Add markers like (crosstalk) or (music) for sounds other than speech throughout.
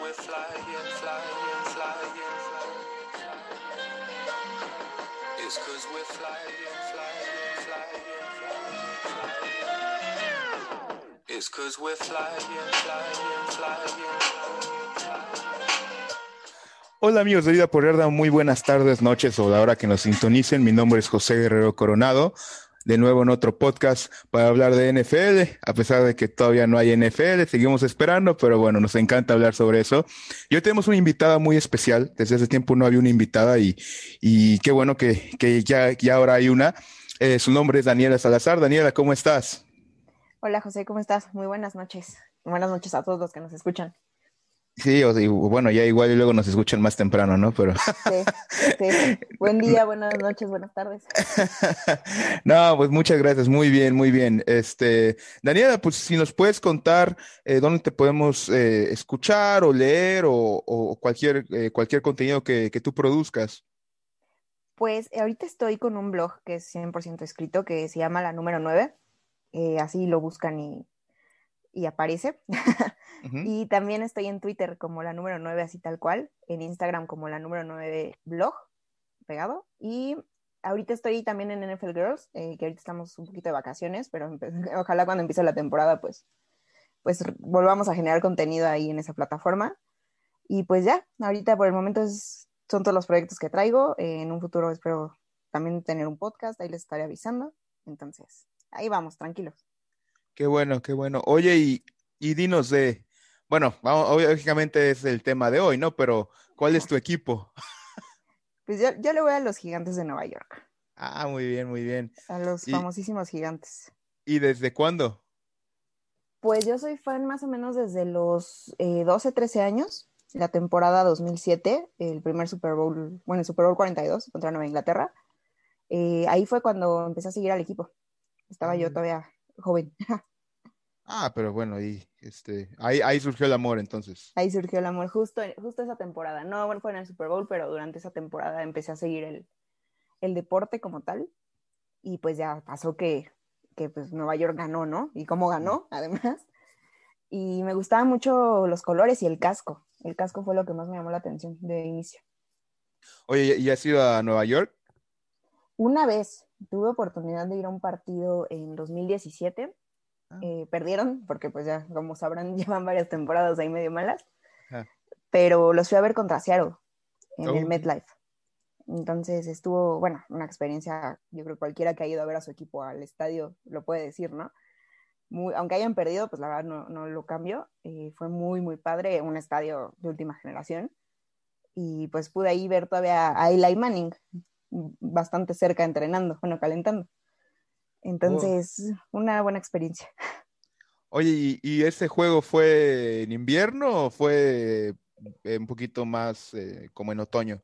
we're flying, flying, flying, flying. It's we're flying, flying, flying. It's we're flying, flying, flying. Hola amigos de Vida por Yarda, muy buenas tardes, noches o la hora que nos sintonicen. Mi nombre es José Guerrero Coronado, de nuevo en otro podcast para hablar de NFL, a pesar de que todavía no hay NFL, seguimos esperando, pero bueno, nos encanta hablar sobre eso. Y hoy tenemos una invitada muy especial, desde hace tiempo no había una invitada y, y qué bueno que, que ya, ya ahora hay una. Eh, su nombre es Daniela Salazar. Daniela, ¿cómo estás? Hola José, ¿cómo estás? Muy buenas noches. Buenas noches a todos los que nos escuchan. Sí, o sea, y bueno, ya igual y luego nos escuchan más temprano, ¿no? Pero Sí, sí. Buen (laughs) día, buenas noches, buenas tardes. (laughs) no, pues muchas gracias, muy bien, muy bien. Este, Daniela, pues si nos puedes contar eh, dónde te podemos eh, escuchar o leer o, o cualquier, eh, cualquier contenido que, que tú produzcas. Pues eh, ahorita estoy con un blog que es 100% escrito que se llama La Número 9. Eh, así lo buscan y, y aparece. (laughs) Y también estoy en Twitter como La Número 9, así tal cual. En Instagram como La Número 9 blog, pegado. Y ahorita estoy también en NFL Girls, eh, que ahorita estamos un poquito de vacaciones, pero (laughs) ojalá cuando empiece la temporada, pues, pues volvamos a generar contenido ahí en esa plataforma. Y pues ya, ahorita por el momento es- son todos los proyectos que traigo. Eh, en un futuro espero también tener un podcast, ahí les estaré avisando. Entonces, ahí vamos, tranquilos. Qué bueno, qué bueno. Oye, y, y dinos de, bueno, vamos, lógicamente es el tema de hoy, ¿no? Pero, ¿cuál es tu equipo? (laughs) Pues yo, yo le voy a los gigantes de Nueva York, Ah, muy bien, muy bien. a los Y- famosísimos gigantes. ¿Y desde cuándo? Pues yo soy fan más o menos desde los eh, 12, 13 años, la temporada 2007, el primer Super Bowl, bueno, el Super Bowl 42 contra Nueva Inglaterra. Eh, ahí fue cuando empecé a seguir al equipo. Estaba yo Mm. todavía joven. (laughs) Ah, pero bueno, y este, ahí, ahí surgió el amor entonces. Ahí surgió el amor justo, justo esa temporada. No bueno, fue en el Super Bowl, pero durante esa temporada empecé a seguir el, el deporte como tal. Y pues ya pasó que, que pues Nueva York ganó, ¿no? Y cómo ganó, además. Y me gustaban mucho los colores y el casco. El casco fue lo que más me llamó la atención de inicio. Oye, ¿y has ido a Nueva York? Una vez tuve oportunidad de ir a un partido en 2017. Ah. Eh, perdieron, porque pues ya, como sabrán, (laughs) llevan varias temporadas ahí medio malas. Ah. Pero los fui a ver contra Seattle en Oh. el MetLife. Entonces estuvo, bueno, una experiencia, yo creo que cualquiera que ha ido a ver a su equipo al estadio lo puede decir, ¿no? Muy, aunque hayan perdido, pues la verdad no, no lo cambio. Eh, fue muy, muy padre, un estadio de última generación. Y pues pude ahí ver todavía a Eli Manning bastante cerca entrenando, bueno, calentando. Entonces, una buena experiencia. Oye, ¿y, y ese juego fue en invierno o fue eh, un poquito más eh, como en otoño?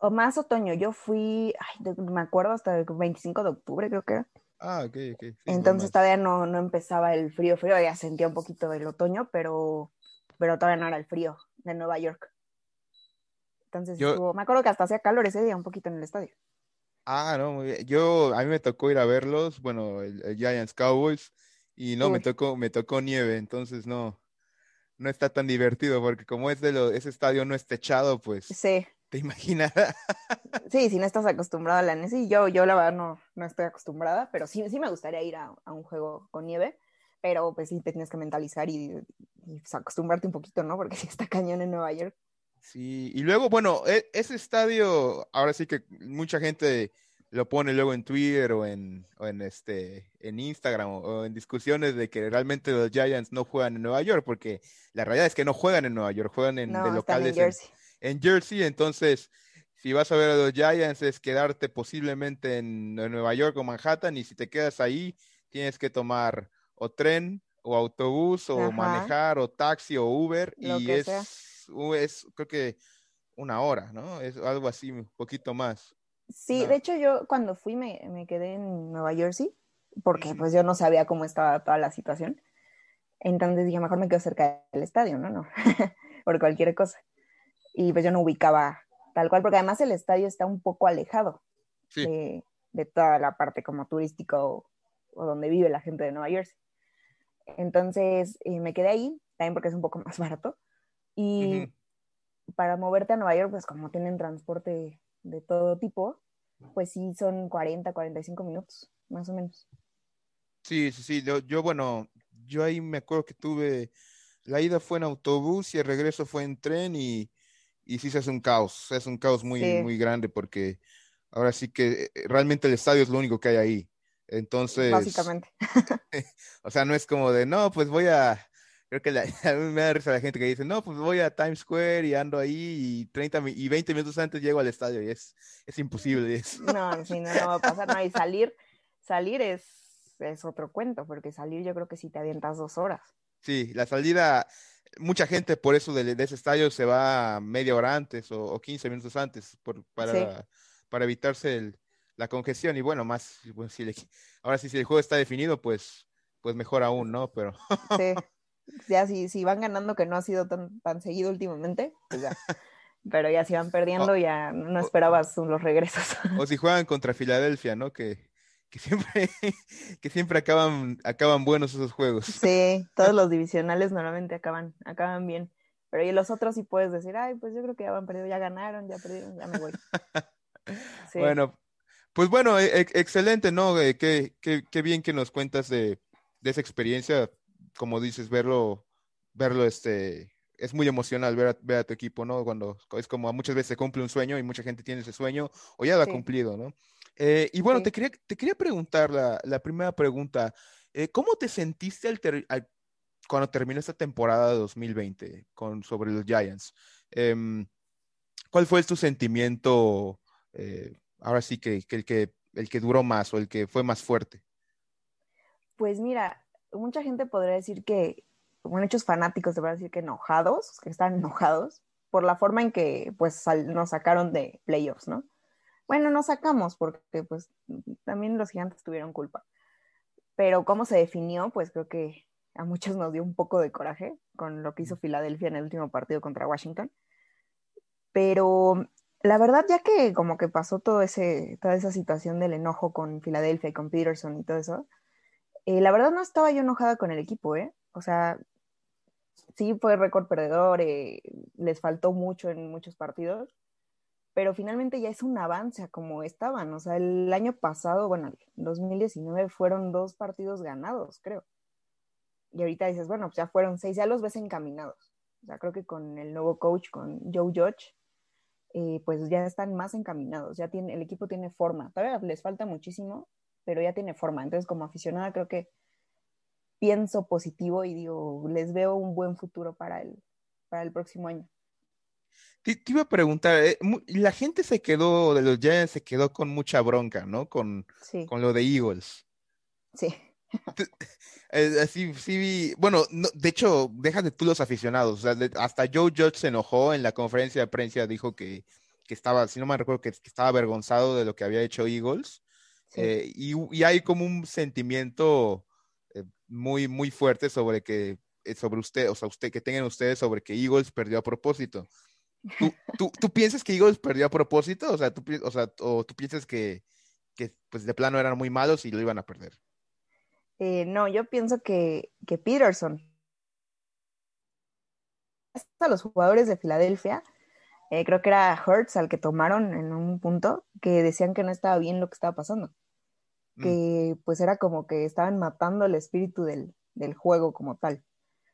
O más otoño, yo fui, ay, me acuerdo hasta el 25 de octubre, creo que era. Ah, ok, ok. sí, Entonces todavía no, no empezaba el frío, frío, ya sentía un poquito del otoño, pero, pero todavía no era el frío de Nueva York. Entonces Yo- estuvo, me acuerdo que hasta hacía calor ese día un poquito en el estadio. Ah, no, muy bien. Yo, a mí me tocó ir a verlos, bueno, el, el Giants Cowboys, y no, me tocó, me tocó nieve, entonces no, no está tan divertido, porque como es de lo, ese estadio no es techado, pues, Sí, te imaginas. (laughs) sí, si no estás acostumbrado a la nieve, sí, yo, yo la verdad no, no estoy acostumbrada, pero sí, sí me gustaría ir a, a un juego con nieve, pero pues sí te tienes que mentalizar y, y, pues, acostumbrarte un poquito, ¿no? Porque (laughs) sí está cañón en Nueva York. Sí, y luego, bueno, e- ese estadio, ahora sí que mucha gente lo pone luego en Twitter o en, o en este, en Instagram o, o en discusiones de que realmente los Giants no juegan en Nueva York, porque la realidad es que no juegan en Nueva York, juegan en, de No, están locales en Jersey. en Jersey, entonces si vas a ver a los Giants es quedarte posiblemente en, en Nueva York o Manhattan y si te quedas ahí tienes que tomar o tren o autobús o Ajá. manejar o taxi o Uber Lo y que es, sea. Es creo que una hora, ¿no? Es algo así, un poquito más. Sí, No. de hecho yo cuando fui me, me quedé en Nueva Jersey porque pues yo no sabía cómo estaba toda la situación. Entonces dije, mejor me quedo cerca del estadio, ¿no? No, (laughs) por cualquier cosa. Y pues yo no ubicaba tal cual, porque además el estadio está un poco alejado Sí. de, de toda la parte como turística o, o donde vive la gente de Nueva Jersey. Entonces eh, me quedé ahí, también porque es un poco (laughs) más barato. Y, para moverte a Nueva York, pues como tienen transporte de todo tipo, pues sí son 40, 45 minutos, más o menos. Sí, sí, sí. Yo, yo, bueno, yo ahí me acuerdo que tuve, la ida fue en autobús y el regreso fue en tren y, y sí se hace un caos, es un caos muy, Sí. muy grande porque ahora sí que eh, realmente el estadio es lo único que hay ahí. Entonces, Básicamente. (laughs) o sea, no es como de, no, pues voy a, creo que la- (laughs) a mí me da risa la gente que dice, no, pues voy a Times Square y ando ahí y 30 mi- y 20 minutos antes llego al estadio y es, es imposible. es- No, sí, no, no va a pasar nada. Y salir, salir es, es otro cuento, porque salir yo creo que sí te avientas dos horas. Sí, la salida, mucha gente por eso de, de ese estadio se va media hora antes o, o 15 minutos antes por, para, Sí. para evitarse el- la congestión. Y bueno, más, pues, si ahora sí, si el juego está definido, pues, pues mejor aún, ¿no? Pero Sí. (laughs) (laughs) Ya si, si van ganando, que no ha sido tan, tan seguido últimamente, pues ya. (laughs) Pero ya si van perdiendo, ya no esperabas los regresos. (laughs) o si juegan contra Filadelfia, ¿no? Que, que siempre, (laughs) que siempre acaban, acaban buenos esos juegos. Sí, todos los divisionales normalmente acaban, acaban bien. Pero y los otros sí puedes decir, ay, pues yo creo que ya van perdido, ya ganaron, ya perdieron, ya me voy. Sí. Bueno, pues bueno, e- e- excelente, ¿no? Eh, qué, qué- qué bien que nos cuentas de, de esa experiencia, como dices, verlo, verlo, este, es muy emocional ver a, ver a tu equipo, ¿no? Cuando es como muchas veces se cumple un sueño y mucha gente tiene ese sueño o ya lo ha Sí. cumplido, ¿no? Eh, y bueno, Sí. te quería, te quería preguntar la, la primera pregunta, eh, ¿cómo te sentiste al ter- al- cuando terminó esta temporada de 2020 con, sobre los Giants? Em, ¿cuál fue tu sentimiento? eh, ahora sí que, que el que el que duró más o el que fue más fuerte. Pues mira, mucha gente podría decir que, muchos fanáticos te van a decir que enojados, que están enojados por la forma en que pues sal- nos sacaron de playoffs, ¿no? Bueno, nos sacamos porque pues también los gigantes tuvieron culpa. Pero cómo se definió, pues creo que a muchos nos dio un poco de coraje con lo que hizo Filadelfia en el último partido contra Washington. Pero la verdad, ya que como que pasó todo ese, toda esa situación del enojo con Filadelfia y con Peterson y todo eso, eh, la verdad no estaba yo enojada con el equipo, ¿eh? O sea, sí fue récord perdedor, eh, les faltó mucho en muchos partidos, pero finalmente ya es un avance como estaban. O sea, el año pasado, bueno, el 2019 fueron dos partidos ganados, creo. Y ahorita dices, bueno, pues ya fueron seis, ya los ves encaminados. O sea, creo que con el nuevo coach, con Joe Judge, eh, pues ya están más encaminados, ya tiene, el equipo tiene forma. Todavía les falta muchísimo, pero ya tiene forma. Entonces, como aficionada, creo que pienso positivo y digo, les veo un buen futuro para el, para el próximo año. Te, te iba a preguntar, eh, la gente se quedó, de los Giants se quedó con mucha bronca, ¿no? Con, Sí, con lo de Eagles. sí, (laughs) Eh, así, sí bueno, no, de hecho, déjate tú los aficionados, o sea, de- hasta Joe Judge se enojó en la conferencia de prensa, dijo que, que estaba, si no me recuerdo, que, que estaba avergonzado de lo que había hecho Eagles, sí. eh, y, y hay como un sentimiento eh, muy, muy fuerte sobre que, eh, sobre usted, o sea, usted, que tengan ustedes sobre que Eagles perdió a propósito. ¿Tú, (laughs) tú, tú piensas que Eagles perdió a propósito? O sea, tú, o sea, o tú piensas que, que pues de plano eran muy malos y lo iban a perder. Eh, no, yo pienso que, que Peterson, a los jugadores de Filadelfia, eh, creo que era Hertz al que tomaron en un punto, que decían que no estaba bien lo que estaba pasando, Mm, que pues era como que estaban matando el espíritu del, del juego como tal,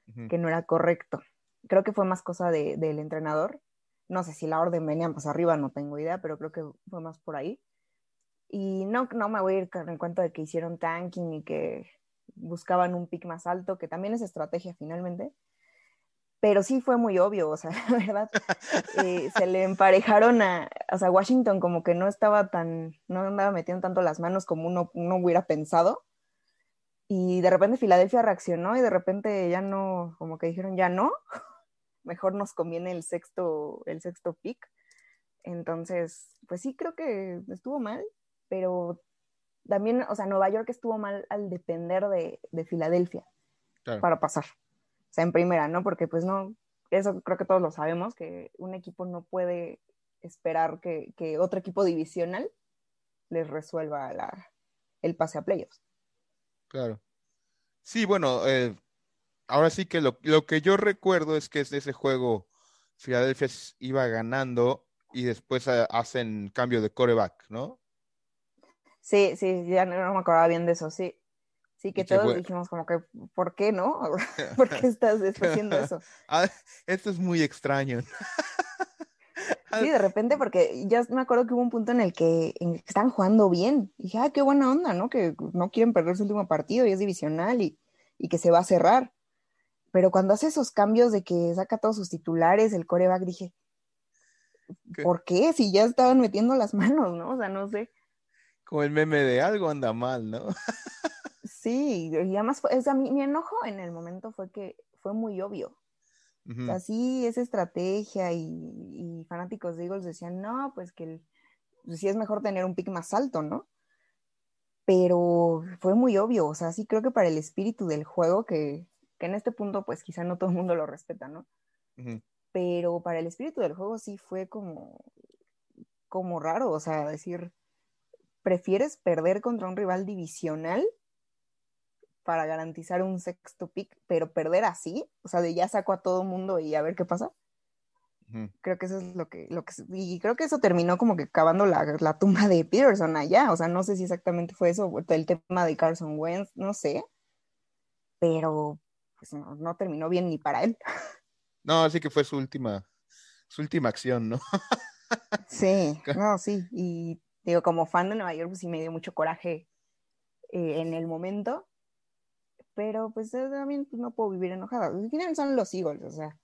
ujú. que no era correcto. Creo que fue más cosa de- del entrenador. No sé si la orden venía más arriba, no tengo idea, pero creo que fue más por ahí. Y no, no me voy a ir con el cuento de que hicieron tanking y que buscaban un pick más alto, que también es estrategia finalmente. Pero sí fue muy obvio, o sea, (laughs) la verdad, eh, se le emparejaron a, o sea, Washington como que no estaba tan, no andaba metiendo tanto las manos como uno, uno hubiera pensado. Y de repente Filadelfia reaccionó y de repente ya no, como que dijeron, ya no, (laughs) mejor nos conviene el sexto, el sexto pick. Entonces, pues sí, creo que estuvo mal, pero también, o sea, Nueva York estuvo mal al depender de, de Filadelfia Claro. para pasar. O sea, en primera, ¿no? Porque pues no, eso creo que todos lo sabemos, que un equipo no puede esperar que, que otro equipo divisional les resuelva la, el pase a playoffs. Claro. Sí, bueno, eh, ahora sí que lo, lo que yo recuerdo es que es de ese juego Filadelfia iba ganando y después eh, hacen cambio de coreback, ¿no? Sí, sí, ya no me acordaba bien de eso, sí. Sí, que todos fue- dijimos como que, ¿por qué no? (laughs) (laughs) ¿Por qué estás, haciendo eso? (laughs) Ah, esto es muy extraño. Sí, de repente, porque ya me acuerdo que hubo un punto en el que, estaban jugando bien. Y dije, ah, qué buena onda, ¿no? Que no quieren perder su último partido y es divisional y, y que se va a cerrar. Pero cuando hace esos cambios de que saca todos sus titulares, el coreback, dije, ¿Qué? ¿por qué? Si ya estaban metiendo las manos, ¿no? O sea, no sé. Como el meme de algo anda mal, ¿no? Sí, y además, fue, o sea, mi, mi enojo en el momento fue que fue muy obvio. Ujú. O sea, sí, es estrategia y, y fanáticos de Eagles decían, no, pues que el- pues sí es mejor tener un pick más alto, ¿no? Pero fue muy obvio, o sea, sí creo que para el espíritu del juego, que, que en este punto pues quizá no todo el mundo lo respeta, ¿no? Pero para el espíritu del juego sí fue como, como raro, o sea, decir, ¿prefieres perder contra un rival divisional para garantizar un sexto pick, pero perder así? O sea, de ya saco a todo mundo y a ver qué pasa Ujú. creo que eso es lo que, lo que y creo que eso terminó como que cavando la, la tumba de Peterson allá, o sea, no sé si exactamente fue eso, el tema de Carson Wentz, no sé, pero pues no, no terminó bien ni para él. (laughs) No, así que fue su última, su última acción, ¿no? (laughs) Sí, no, sí, y digo, como fan de Nueva York, pues sí me dio mucho coraje eh, en el momento, pero pues también pues, no puedo vivir enojada, al final son los Eagles, o sea,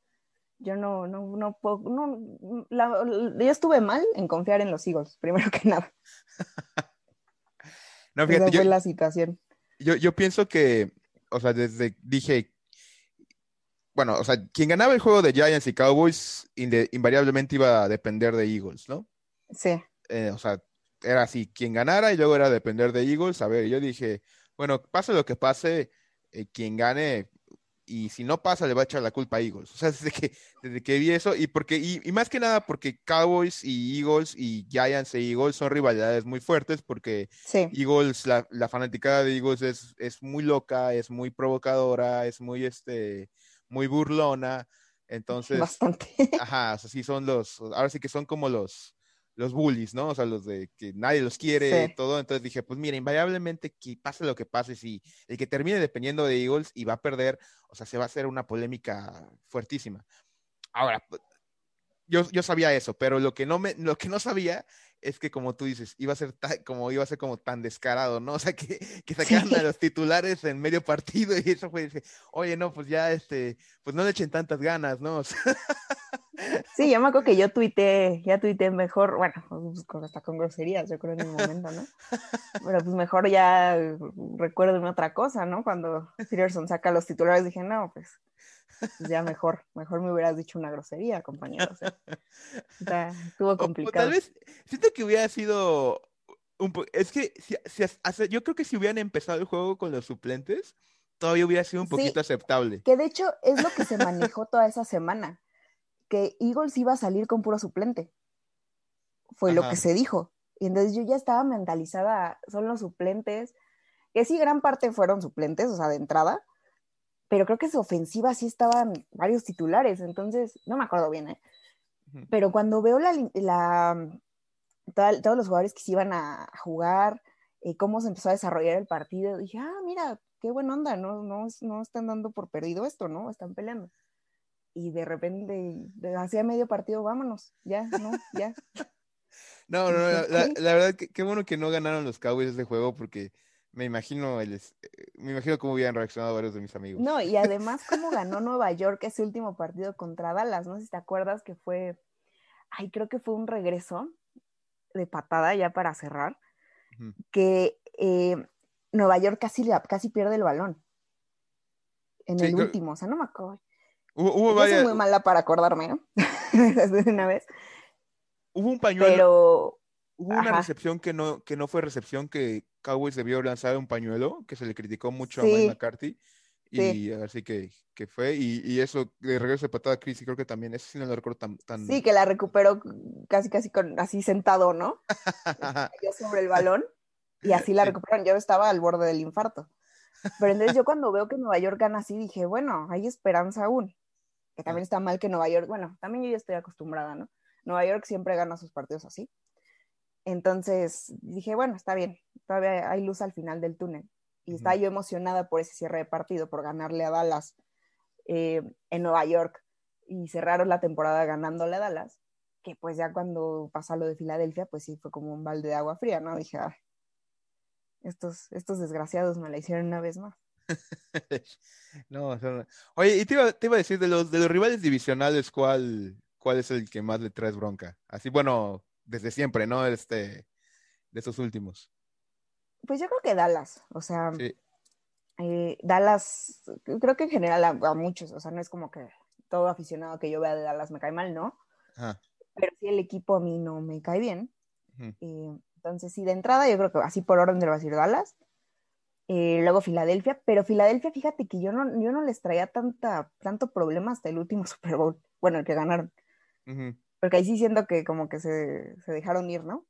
yo no, no, no puedo, no, la- la- yo estuve mal en confiar en los Eagles, primero que nada. (laughs) No, Esa fíjate, fue yo, la situación. yo, yo pienso que, o sea, desde dije, bueno, o sea, quien ganaba el juego de Giants y Cowboys inde- invariablemente iba a depender de Eagles, ¿no? Sí, Eh, o sea, era así, quien ganara y luego era depender de Eagles. A ver, yo dije, bueno, pase lo que pase, eh, quien gane, y si no pasa, le va a echar la culpa a Eagles. O sea, (laughs) desde que, desde que vi eso, y porque, y, y más que nada porque Cowboys y Eagles y Giants e Eagles son rivalidades muy fuertes, porque sí, Eagles, la, la fanaticada de Eagles es, es muy loca, es muy provocadora, es muy, este, muy burlona. Entonces, bastante. ajá, o sea, sí son los, ahora sí que son como los, los bullies, ¿no? O sea, los de que nadie los quiere, Sí. todo. Entonces dije, pues mira, invariablemente que pase lo que pase, si el que termine dependiendo de Eagles y va a perder, o sea, se va a hacer una polémica fuertísima. Ahora, yo, yo sabía eso, pero lo que no me, lo que no sabía es que como tú dices, iba a ser como iba a ser como tan descarado, ¿no? (laughs) O sea, que, que sacaran Sí. a los titulares en medio partido y eso fue, oye, no, pues ya este, pues no le echen tantas ganas, ¿no? O sea, Sí, yo me acuerdo que yo tuiteé, ya tuiteé mejor, bueno, pues, hasta con groserías, yo creo en mi momento, ¿no? Pero pues mejor ya recuerdo otra cosa, ¿no? Cuando Peterson saca los titulares dije, no, pues, pues ya mejor, mejor me hubieras dicho una grosería, compañero. O sea, (laughs) está- estuvo O- O, complicado. tal vez, siento que hubiera sido un po- es que si, si yo creo que si hubieran empezado el juego con los suplentes, todavía hubiera sido un Sí. poquito aceptable. Que de hecho es lo que se manejó toda esa semana, que Eagles iba a salir con puro suplente. Fue lo que se dijo. Y entonces yo ya estaba mentalizada, son los suplentes, que sí, gran parte fueron suplentes, o sea, de entrada, pero creo que su ofensiva sí estaban varios titulares, entonces, no me acuerdo bien, ¿eh? Pero cuando veo la, la- toda- todos los jugadores que se iban a jugar, eh, cómo se empezó a desarrollar el partido, dije, ah, mira, qué buena onda, no, no, no están dando por perdido esto, ¿no? Están peleando. Y de repente, hacía medio partido, vámonos, ya, no, ya. (laughs) No, no, no, la, la- la verdad que qué bueno que no ganaron los Cowboys ese juego porque me imagino el, eh, me imagino cómo hubieran reaccionado varios de mis amigos. No, y además, (laughs) cómo ganó Nueva York ese último partido contra Dallas, no sé si te acuerdas que fue, ay, creo que fue un regreso de patada ya para cerrar, que eh, Nueva York casi, casi pierde el balón en Sí, el creo- último, o sea, no me acuerdo. Hubo, varias- muy mala para acordarme, ¿no? (laughs) una vez, hubo un pañuelo, pero hubo una ajá. recepción que no, que no fue recepción que Cowboys debió lanzar un pañuelo, que se le criticó mucho a Sí. Mike McCarthy. Sí. Y así que, que fue, y, y eso de regreso de patada a Chris, y creo que también, eso sí no lo recuerdo tan, tan... sí que la recuperó casi, casi con, así sentado, ¿no? (laughs) cayó sobre el balón y así la recuperaron. Yo estaba al borde del infarto. Pero entonces yo cuando veo que Nueva York gana así, dije, bueno, hay esperanza aún. que también está mal que Nueva York, bueno, también yo ya estoy acostumbrada, ¿no? Nueva York siempre gana sus partidos así. Entonces dije, bueno, está bien, todavía hay luz al final del túnel. Y estaba yo emocionada por ese cierre de partido, por ganarle a Dallas eh, en Nueva York y cerraron la temporada ganándole a Dallas, que pues ya cuando pasó lo de Filadelfia, pues sí fue como un balde de agua fría, ¿no? Dije, ah, estos, estos desgraciados me la hicieron una vez más. (laughs) no, son... oye, y te iba, te iba, a decir, de los, de los rivales divisionales, ¿cuál, ¿cuál es el que más le traes bronca? Así, bueno, desde siempre, ¿no? Este, de esos últimos. Pues yo creo que Dallas, o sea, eh, Dallas, creo que en general a, muchos, o sea, no es como que todo aficionado que yo vea de Dallas me cae mal, ¿no? Pero sí el equipo a mí no me cae bien. Eh, entonces, sí, de entrada yo creo que así por orden de lo va a decir Dallas. Eh, luego Filadelfia, pero Filadelfia, fíjate que yo no, yo no les traía tanta, tanto problema hasta el último (laughs) Super Bowl, bueno, el que ganaron. Porque ahí sí siento que como que se, se dejaron ir, ¿no?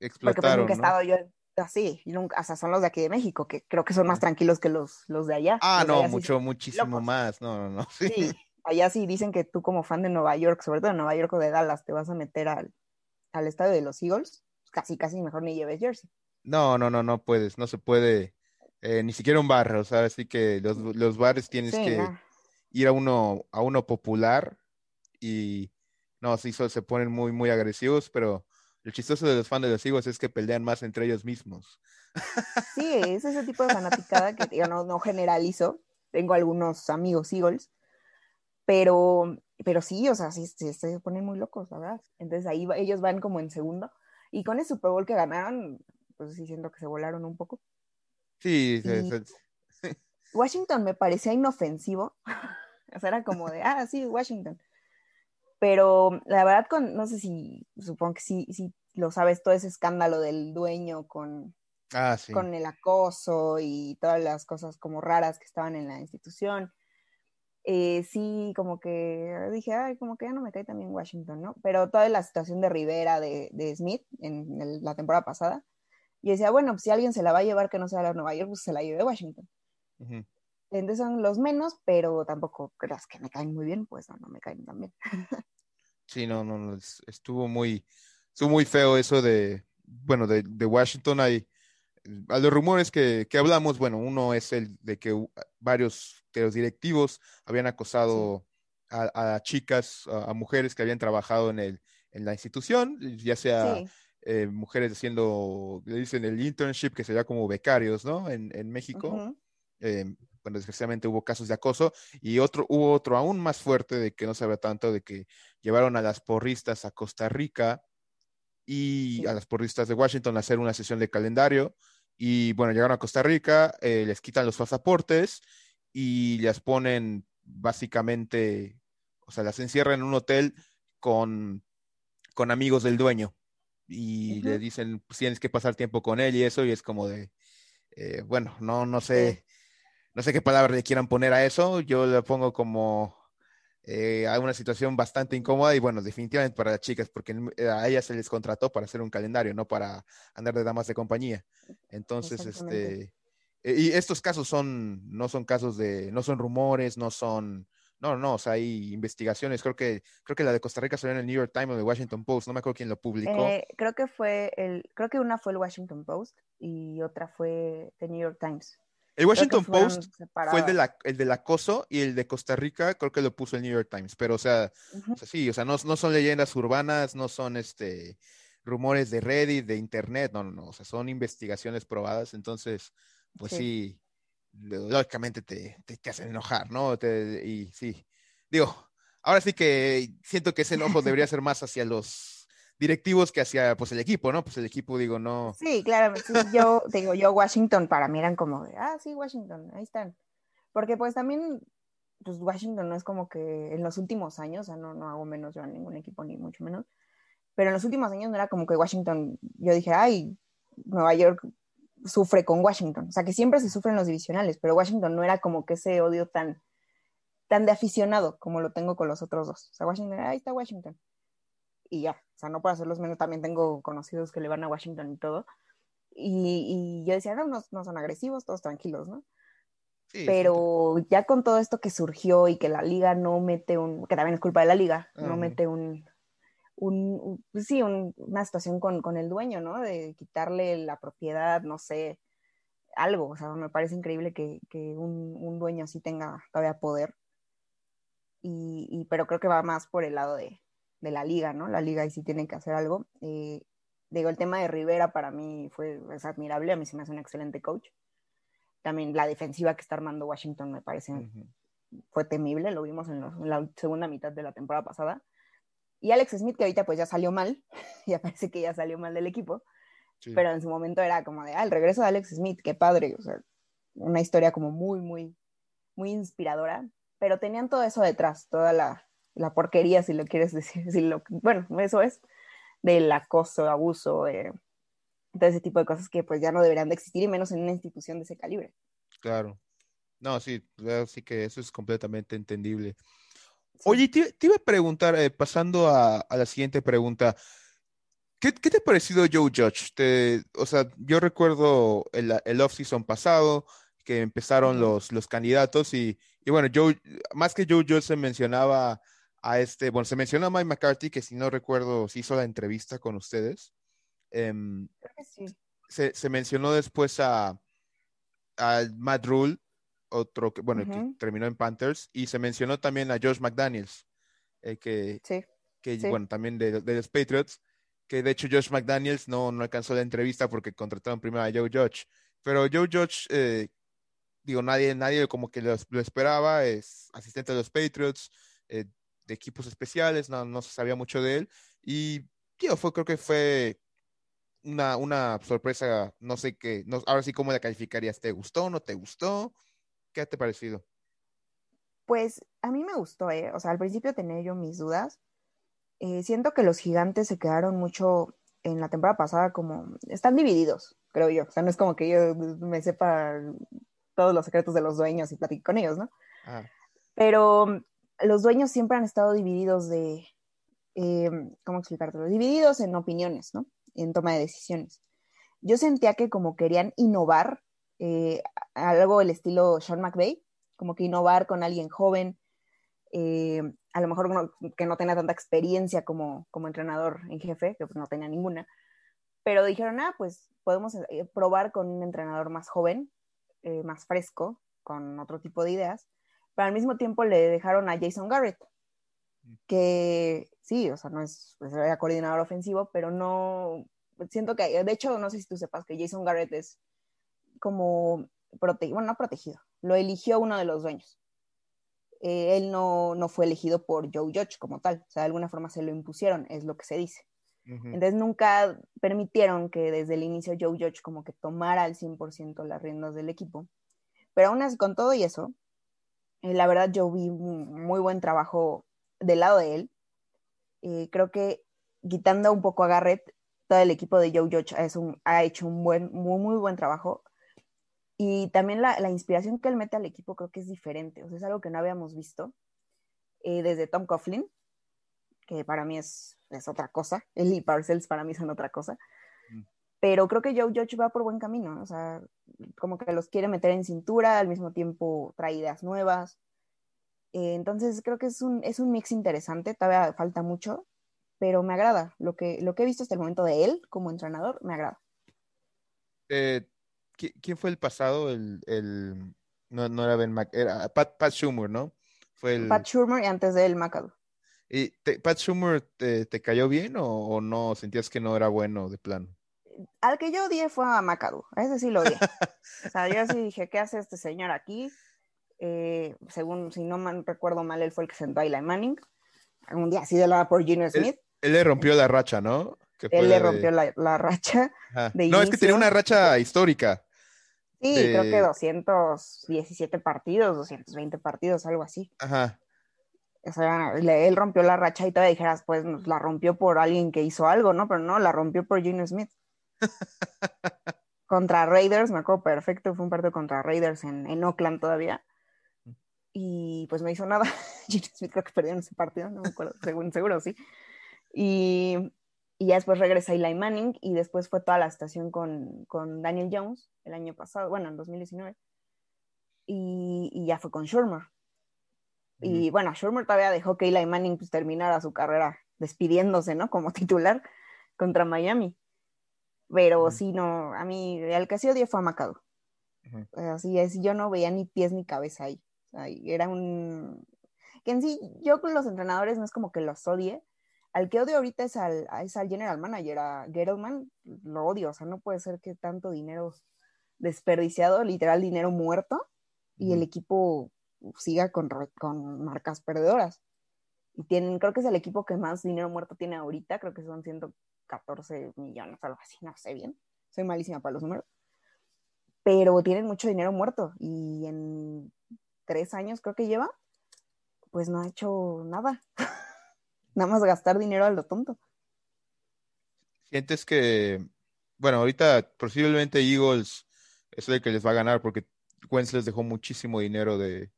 Explotaron, Porque pues nunca he estado yo así, y nunca, o sea, son los de aquí de México, que creo que son más tranquilos que los, los de allá. Ah, no, mucho, muchísimo más, no, no, no. (laughs) Sí. allá sí dicen que tú como fan de Nueva York, sobre todo de Nueva York o de Dallas, te vas a meter al, al estadio de los Eagles, casi, casi mejor ni lleves jersey. No, no, no, no puedes, no se puede, eh, ni siquiera un bar, o sea, así que los, los bares tienes que ir a uno, a uno popular y no, sí, se ponen muy, muy agresivos, pero lo chistoso de los fans de los Eagles es que pelean más entre ellos mismos. Sí, es ese tipo de fanaticada que yo no, no generalizo. Tengo algunos amigos Eagles, pero, pero sí, o sea, sí, se ponen muy locos, ¿verdad? Entonces ahí ellos van como en segundo. Y con el Super Bowl que ganaron, pues sí siento que se volaron un poco. Sí, Washington me parecía inofensivo. (laughs) o sea, era como de, ah, sí, Washington. Pero la verdad, con, no sé si, supongo que sí, sí lo sabes, todo ese escándalo del dueño con, ah, con el acoso y todas las cosas como raras que estaban en la institución. Eh, sí, como que dije, ay, como que ya no me cae también Washington, ¿no? Pero toda la situación de Rivera, de, de Smith, en la temporada pasada, y decía, bueno, pues si alguien se la va a llevar que no sea la Nueva York, pues se la lleve Washington. Entonces son los menos, pero tampoco creas que me caen muy bien, pues no, no me caen tan bien. sí, no, no, estuvo muy, estuvo muy feo eso de, bueno, de, de Washington hay, a los rumores que, que, hablamos, bueno, uno es el de que varios de los directivos habían acosado a, a, chicas, a, mujeres que habían trabajado en, el, en la institución, ya sea eh, mujeres haciendo, le dicen el internship, que sería como becarios, ¿no? En, en México. Eh, bueno, desgraciadamente hubo casos de acoso y otro, hubo otro aún más fuerte de que no se ve tanto, de que llevaron a las porristas a Costa Rica y a las porristas de Washington a hacer una sesión de calendario y bueno, llegaron a Costa Rica, eh, les quitan los pasaportes y les ponen básicamente, o sea, las encierran en un hotel con, con amigos del dueño y le dicen, pues, tienes que pasar tiempo con él y eso, y es como de, eh, bueno, no, no sé, no sé qué palabra le quieran poner a eso, yo le pongo como eh, a una situación bastante incómoda y bueno, definitivamente para las chicas, porque a ellas se les contrató para hacer un calendario, no para andar de damas de compañía. Entonces, este, eh, y estos casos son, no son casos de, no son rumores, no son no, no, o sea, hay investigaciones. Creo que, creo que la de Costa Rica salió en el New York Times o el Washington Post. No me acuerdo quién lo publicó. Eh, creo que fue el, creo que una fue el Washington Post y otra fue el New York Times. El Washington Post fue el, de la, el del acoso y el de Costa Rica creo que lo puso el New York Times. Pero, o sea, sí, o sea, no, no, son leyendas urbanas, no son este rumores de Reddit, de Internet, no, no, no, o sea, son investigaciones probadas. Entonces, pues sí lógicamente te, te, hacen enojar, ¿no? y sí, digo, ahora sí que siento que ese enojo debería (laughs) ser más hacia los directivos que hacia pues el equipo, ¿no? Pues el equipo, digo, no. Sí, claro, yo digo, yo Washington para mí eran como de, ah, sí, Washington, ahí están. Porque pues también, pues Washington no es como que en los últimos años, o sea, no, no hago menos yo a ningún equipo, ni mucho menos, pero en los últimos años no era como que Washington, yo dije, ay, Nueva York sufre con Washington. O sea, que siempre se sufren los divisionales, pero Washington no era como que ese odio tan, tan de aficionado como lo tengo con los otros dos. O sea, Washington, ahí está Washington. Y ya, o sea, no por hacerlos menos, también tengo conocidos que le van a Washington y todo. Y, y yo decía, no, no, no, son agresivos, todos tranquilos, ¿no? Sí, pero ya con todo esto que surgió y que la liga no mete un, que también es culpa de la liga, no mete un, un, un- sí, un- una situación con, con el dueño, ¿no? De quitarle la propiedad, no sé, algo, o sea, me parece increíble que, que un, un dueño así tenga todavía poder. Y, y- pero creo que va más por el lado de, de la liga, ¿no? La liga ahí sí tiene que hacer algo. Eh, digo, el tema de Rivera para mí fue es admirable, a mí se me hace un excelente coach. También la defensiva que está armando Washington me parece fue temible, lo vimos en, los- en la segunda mitad de la temporada pasada. Y Alex Smith, que ahorita pues ya salió mal, (laughs) ya parece que ya salió mal del equipo, Sí. pero en su momento era como de, ah, el regreso de Alex Smith, qué padre, o sea, una historia como muy, muy, muy inspiradora, pero tenían todo eso detrás, toda la, la porquería, si lo quieres (laughs) decir, si lo, bueno, eso es, del acoso, abuso, eh, todo ese tipo de cosas que pues ya no deberían de existir, y menos en una institución de ese calibre. Claro. No, sí, así que eso es completamente entendible. Oye, te, te iba a preguntar, eh, pasando a, a la siguiente pregunta, ¿qué, qué te ha parecido Joe Judge? Te- o sea, yo recuerdo el, el off-season pasado, que empezaron los, los candidatos y, y bueno, Joe, más que Joe Judge se mencionaba a este, bueno, se mencionó a Mike McCarthy, que si no recuerdo, si hizo la entrevista con ustedes. Em, Creo que sí. se, se mencionó después a, a Matt Rule, otro que, bueno, que terminó en Panthers, y se mencionó también a Josh McDaniels, eh, que, Sí, que Sí. bueno, también de, de los Patriots, que de hecho Josh McDaniels no, no alcanzó la entrevista porque contrataron primero a Joe Judge. Pero Joe Judge, eh, digo, nadie, nadie como que lo, lo esperaba, es asistente de los Patriots, eh, de equipos especiales, no, no se sabía mucho de él. Y tío, fue, creo que fue una, una sorpresa, no sé qué, no, ahora sí, ¿cómo la calificarías? ¿Te gustó no te gustó? ¿Qué te ha parecido? Pues a mí me gustó, ¿eh? O sea, al principio tenía yo mis dudas. Eh, siento que los gigantes se quedaron mucho en la temporada pasada como... Están divididos, creo yo. O sea, no es como que yo me sepa todos los secretos de los dueños y platique con ellos, ¿no? Ah, Pero los dueños siempre han estado divididos de... eh, ¿Cómo explicártelo? Divididos en opiniones, ¿no? En toma de decisiones. Yo sentía que como querían innovar, eh, algo el estilo Sean McVay, como que innovar con alguien joven, eh, a lo mejor no- que no tenía tanta experiencia como, como entrenador en jefe, que pues no tenía ninguna, pero dijeron, ah, pues podemos probar con un entrenador más joven, más fresco, con otro tipo de ideas, pero al mismo tiempo le dejaron a Jason Garrett, que sí, o sea, no es, pues, era coordinador ofensivo, pero no, siento que, de hecho, no sé si tú sepas que Jason Garrett es como, prote bueno, no protegido, lo eligió uno de los dueños. Eh, él no, no fue elegido por Joe Judge como tal, o sea, de alguna forma se lo impusieron, es lo que se dice. Entonces nunca permitieron que desde el inicio Joe Judge como que tomara al 100% las riendas del equipo. Pero aún así, con todo y eso, eh, la verdad yo vi un muy buen trabajo del lado de él. Eh, creo que quitando un poco a Garrett, todo el equipo de Joe Judge ha hecho un buen, muy, muy buen trabajo. Y también la, inspiración que él mete al equipo creo que es diferente. Es algo que no habíamos visto eh, desde Tom Coughlin, que para mí es, es otra cosa. Él y Parcells para mí son otra cosa. Pero creo que Joe Judge va por buen camino. O sea, como que los quiere meter en cintura, al mismo tiempo trae ideas nuevas. Eh, entonces creo que es un, es un mix interesante. Todavía falta mucho, pero me agrada. Lo que, lo que he visto hasta el momento de él como entrenador, me agrada. Eh, ¿qui- ¿quién fue el pasado? El, el, no, no era Ben Mac, era Pat, Pat Schumer, ¿no? Fue el, Pat Schumer y antes de él McAdoo. ¿Y te- Pat Schumer te, te cayó bien o, o no? ¿Sentías que no era bueno de plano? Al que yo odié fue a a ese sí lo odié. (laughs) o sea, yo sí dije, ¿qué hace este señor aquí? Eh, según, si no mal recuerdo mal, él fue el que sentó a Eli Manning. Un día así de la por Gino Smith. Él le rompió la racha, ¿no? Que Él le de- rompió la, la racha. De No, es que tenía una racha histórica. Sí, De- creo que 217 partidos, 220 partidos, algo así. Ajá. O sea, él rompió la racha y todavía dijeras, pues la rompió por alguien que hizo algo, ¿no? Pero no, la rompió por Gino Smith. Contra Raiders, me acuerdo perfecto, fue un partido contra Raiders en, en Oakland todavía. Y pues no hizo nada. (laughs) Creo que perdieron ese partido, no me acuerdo, según, seguro sí. Y, y ya después regresa Eli Manning y después fue toda la estación con, con Daniel Jones el año pasado, bueno, en 2019. y, y ya fue con Shermer. Y bueno, Shermer todavía dejó que Eli Manning pues, terminara su carrera despidiéndose, ¿no? Como titular contra Miami. Pero sí, no, a mí el que sí odié fue a Macado. Así es, yo no veía ni pies ni cabeza ahí. Era un... Que en sí, yo con los entrenadores no es como que los odie. Al que odio ahorita es al, es al general manager, a Gettleman, lo odio. O sea, no puede ser que tanto dinero desperdiciado, literal dinero muerto, y el equipo siga con, con marcas perdedoras. Y tienen, creo que es el equipo que más dinero muerto tiene ahorita, creo que son 114 millones, algo así, no sé bien. Soy malísima para los números. Pero tienen mucho dinero muerto y en tres años creo que lleva, pues no ha hecho nada. (laughs) nada más gastar dinero a lo tonto. Sientes que, bueno, ahorita posiblemente Eagles es el que les va a ganar porque Wentz les dejó muchísimo dinero de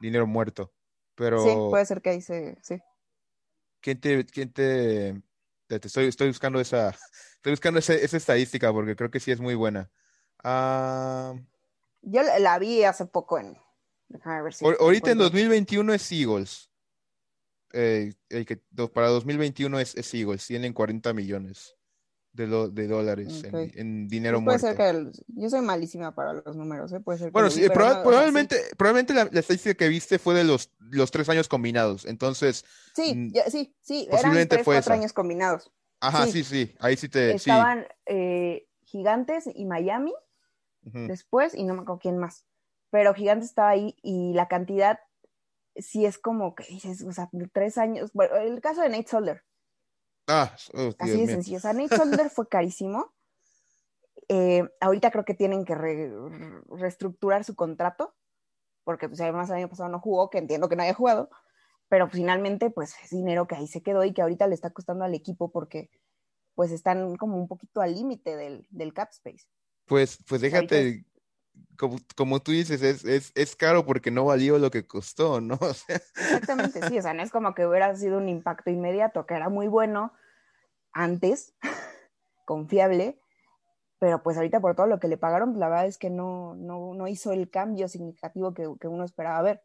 dinero muerto. Pero Sí, puede ser que ahí se... Sí. ¿quién te, quién te estoy, estoy buscando esa, estoy buscando ese- esa estadística porque creo que sí es muy buena. Ah, Yo la, vi hace poco en... Déjame ver si... ahor- ahorita en encuentro. 2021 es Eagles. Eh, el que para 2021 es, es Eagles, tienen 40 millones de, lo- de dólares en- Ok. en, dinero Pues puede muerto. ser que el- yo soy malísima para los números, ¿eh? Puede ser que Bueno, sí, proba- probablemente, probablemente la, la estadística que viste fue de los, los tres años combinados. Entonces, Sí, sí, mm, ya- sí, sí, eran posiblemente tres, fue cuatro esa. años combinados. ajá, Sí. sí, sí, ahí sí te, sí. Estaban eh, Gigantes y Miami ujú, después, y no me acuerdo quién más. Pero Gigantes estaba ahí y la cantidad sí es como que dices, o sea, tres años. Bueno, el caso de Nate Solder, Ah, oh, así de sencillo. O sea, Nate Solder fue (laughs) carísimo. Eh, ahorita creo que tienen que re- reestructurar su contrato, porque pues además el año pasado no jugó, que entiendo que no haya jugado, pero finalmente pues es dinero que ahí se quedó y que ahorita le está costando al equipo porque pues están como un poquito al límite del, del cap space. Pues, pues Ahorita déjate, como, como tú dices, es, es, es caro porque no valió lo que costó, ¿no? (laughs) Exactamente, sí, o sea, no es como que hubiera sido un impacto inmediato, que era muy bueno antes, (laughs) confiable, pero pues ahorita por todo lo que le pagaron, la verdad es que no, no, no hizo el cambio significativo que, que uno esperaba ver.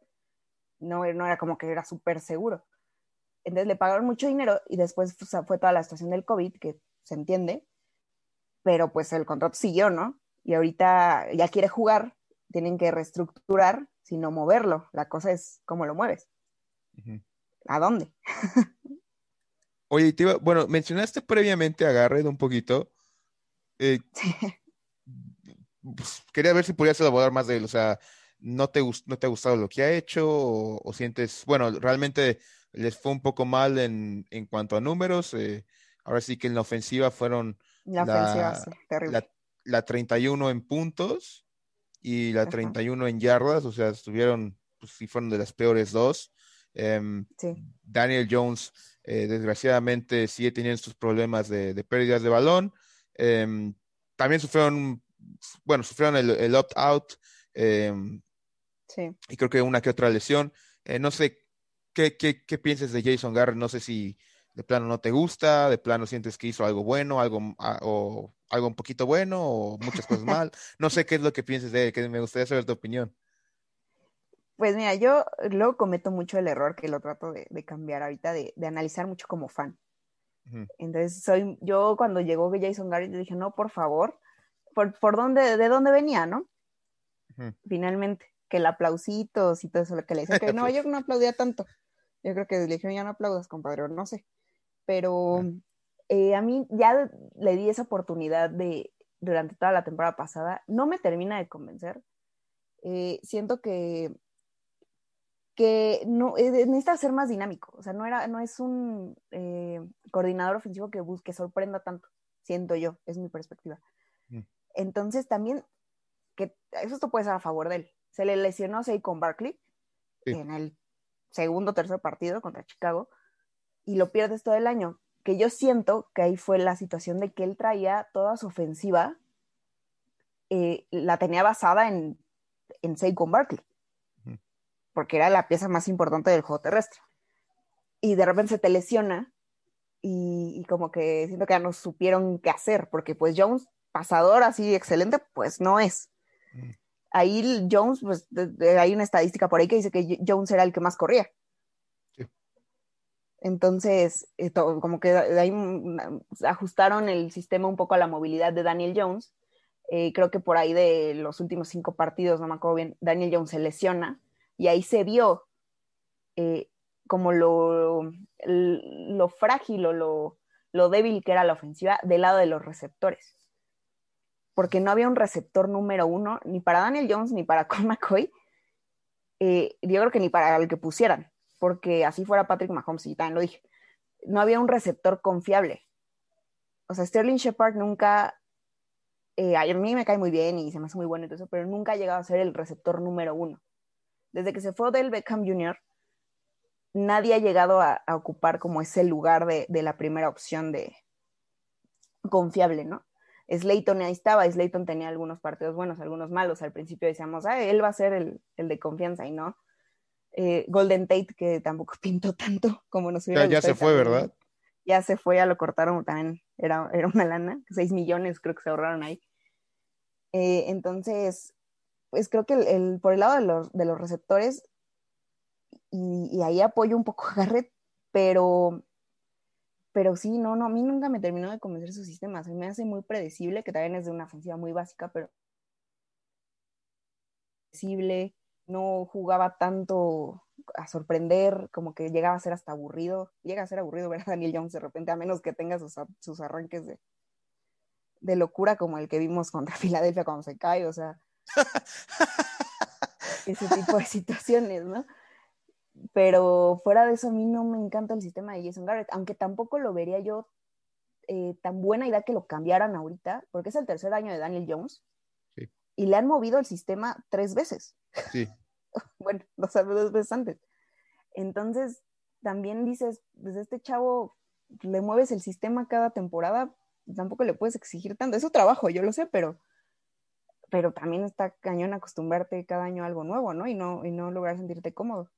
No, no era como que era súper seguro. Entonces le pagaron mucho dinero y después fue toda la situación del COVID, que se entiende, pero pues el contrato siguió, ¿no? Y ahorita ya quiere jugar, tienen que reestructurar, sino moverlo. La cosa es cómo lo mueves. ¿A dónde? (laughs) Oye, te iba- bueno, mencionaste previamente a Garrett un poquito. Eh, pues, quería ver si podías elaborar más de él. O sea, ¿no te, no te ha gustado lo que ha hecho? O, o sientes, bueno, realmente les fue un poco mal en, en cuanto a números. eh, ahora sí que en la ofensiva fueron La La- ofensiva, sí, terrible. la, la 31 en puntos y la Ajá. 31 en yardas. O sea, estuvieron, pues sí, fueron de las peores dos. Em, Sí, Daniel Jones, eh, desgraciadamente, sigue teniendo sus problemas de, de pérdidas de balón. Em, también sufrieron, bueno, sufrieron el, el opt-out em, sí. y creo que una que otra lesión. Eh, no sé qué, qué, qué piensas de Jason Garrett. No sé si de plano no te gusta, de plano sientes que hizo algo bueno, algo, o algo un poquito bueno, o muchas cosas mal. No sé qué es lo que pienses de él, que me gustaría saber tu opinión. Pues mira, yo luego cometo mucho el error que lo trato de, de cambiar ahorita, de, de analizar mucho como fan. Entonces, soy, yo cuando llegó Jason Garrett, dije, no, por favor, ¿por, por dónde, de dónde venía, no? Finalmente, que el aplausitos y todo eso, lo que le decía, que (laughs) no, yo no aplaudía tanto. Yo creo que le dijeron, ya no aplaudas, compadre, o no sé. Pero Ah. eh, a mí ya le di esa oportunidad de, durante toda la temporada pasada, no me termina de convencer. Eh, siento que que no eh, necesita ser más dinámico, o sea, no era, no es un coordinador ofensivo que busque sorprenda tanto, siento yo, es mi perspectiva. Mm. Entonces también que eso esto puede ser a favor de él. Se le lesionó con Barkley Sí. en el segundo o tercer partido contra Chicago y lo pierdes todo el año. Que yo siento que ahí fue la situación de que él traía toda su ofensiva, eh, la tenía basada en, en Saquon Barkley porque era la pieza más importante del juego terrestre. Y de repente se te lesiona y, y como que siento que ya no supieron qué hacer, porque pues Jones, pasador así excelente, pues no es. Mm. ahí Jones, pues de- de- hay una estadística por ahí que dice que Jones era el que más corría. Entonces, to- como que ahí mm, ajustaron el sistema un poco a la movilidad de Daniel Jones. Eh, creo que por ahí de los últimos cinco partidos, no me acuerdo bien, Daniel Jones se lesiona y ahí se vio eh, como lo, lo frágil o lo, lo débil que era la ofensiva del lado de los receptores. Porque no había un receptor número uno ni para Daniel Jones ni para Colt McCoy. Eh, yo creo que ni para el que pusieran, porque así fuera Patrick Mahomes, y también lo dije. No había un receptor confiable. O sea, Sterling Shepard nunca. eh, a mí me cae muy bien y se me hace muy bueno y todo eso, pero nunca ha llegado a ser el receptor número uno. Desde que se fue del Beckham Jr., nadie ha llegado a, ocupar como ese lugar de, la primera opción de confiable, ¿no? Slayton ahí estaba, Slayton tenía algunos partidos buenos, algunos malos. Al principio decíamos, ah, él va a ser el de confianza y no. Eh, Golden Tate, que tampoco (laughs) pintó tanto como nos hubiera Ya, ya se fue. ¿verdad? Ya se fue, ya lo cortaron también, era, era una lana, 6 millones creo que se ahorraron ahí. Eh, entonces, pues creo que el, el, por el lado de los, de los receptores, y, y, ahí apoyo un poco a Garrett, pero, pero sí, no, no, a mí nunca me terminó de convencer su sistema, se me hace muy predecible, que también es de una ofensiva muy básica, pero predecible, no jugaba tanto a sorprender, como que llegaba a ser hasta aburrido, llega a ser aburrido ver a Daniel Jones de repente, a menos que tenga sus, sus arranques de, de locura como el que vimos contra (laughs) Filadelfia cuando se cae, o sea, (laughs) ese tipo de situaciones, ¿no? Pero fuera de eso, a mí no me encanta el sistema de Jason Garrett, aunque tampoco lo vería yo eh, tan buena idea que lo cambiaran ahorita, porque es el tercer año de Daniel Jones sí. y le han movido el sistema tres veces. Sí. (laughs) bueno, dos, dos veces antes. Entonces, también dices, pues este chavo le mueves el sistema cada temporada, tampoco le puedes exigir tanto. Es su trabajo, yo lo sé, pero, pero también está cañón acostumbrarte cada año a algo nuevo, ¿no? Y no, y no lograr sentirte cómodo.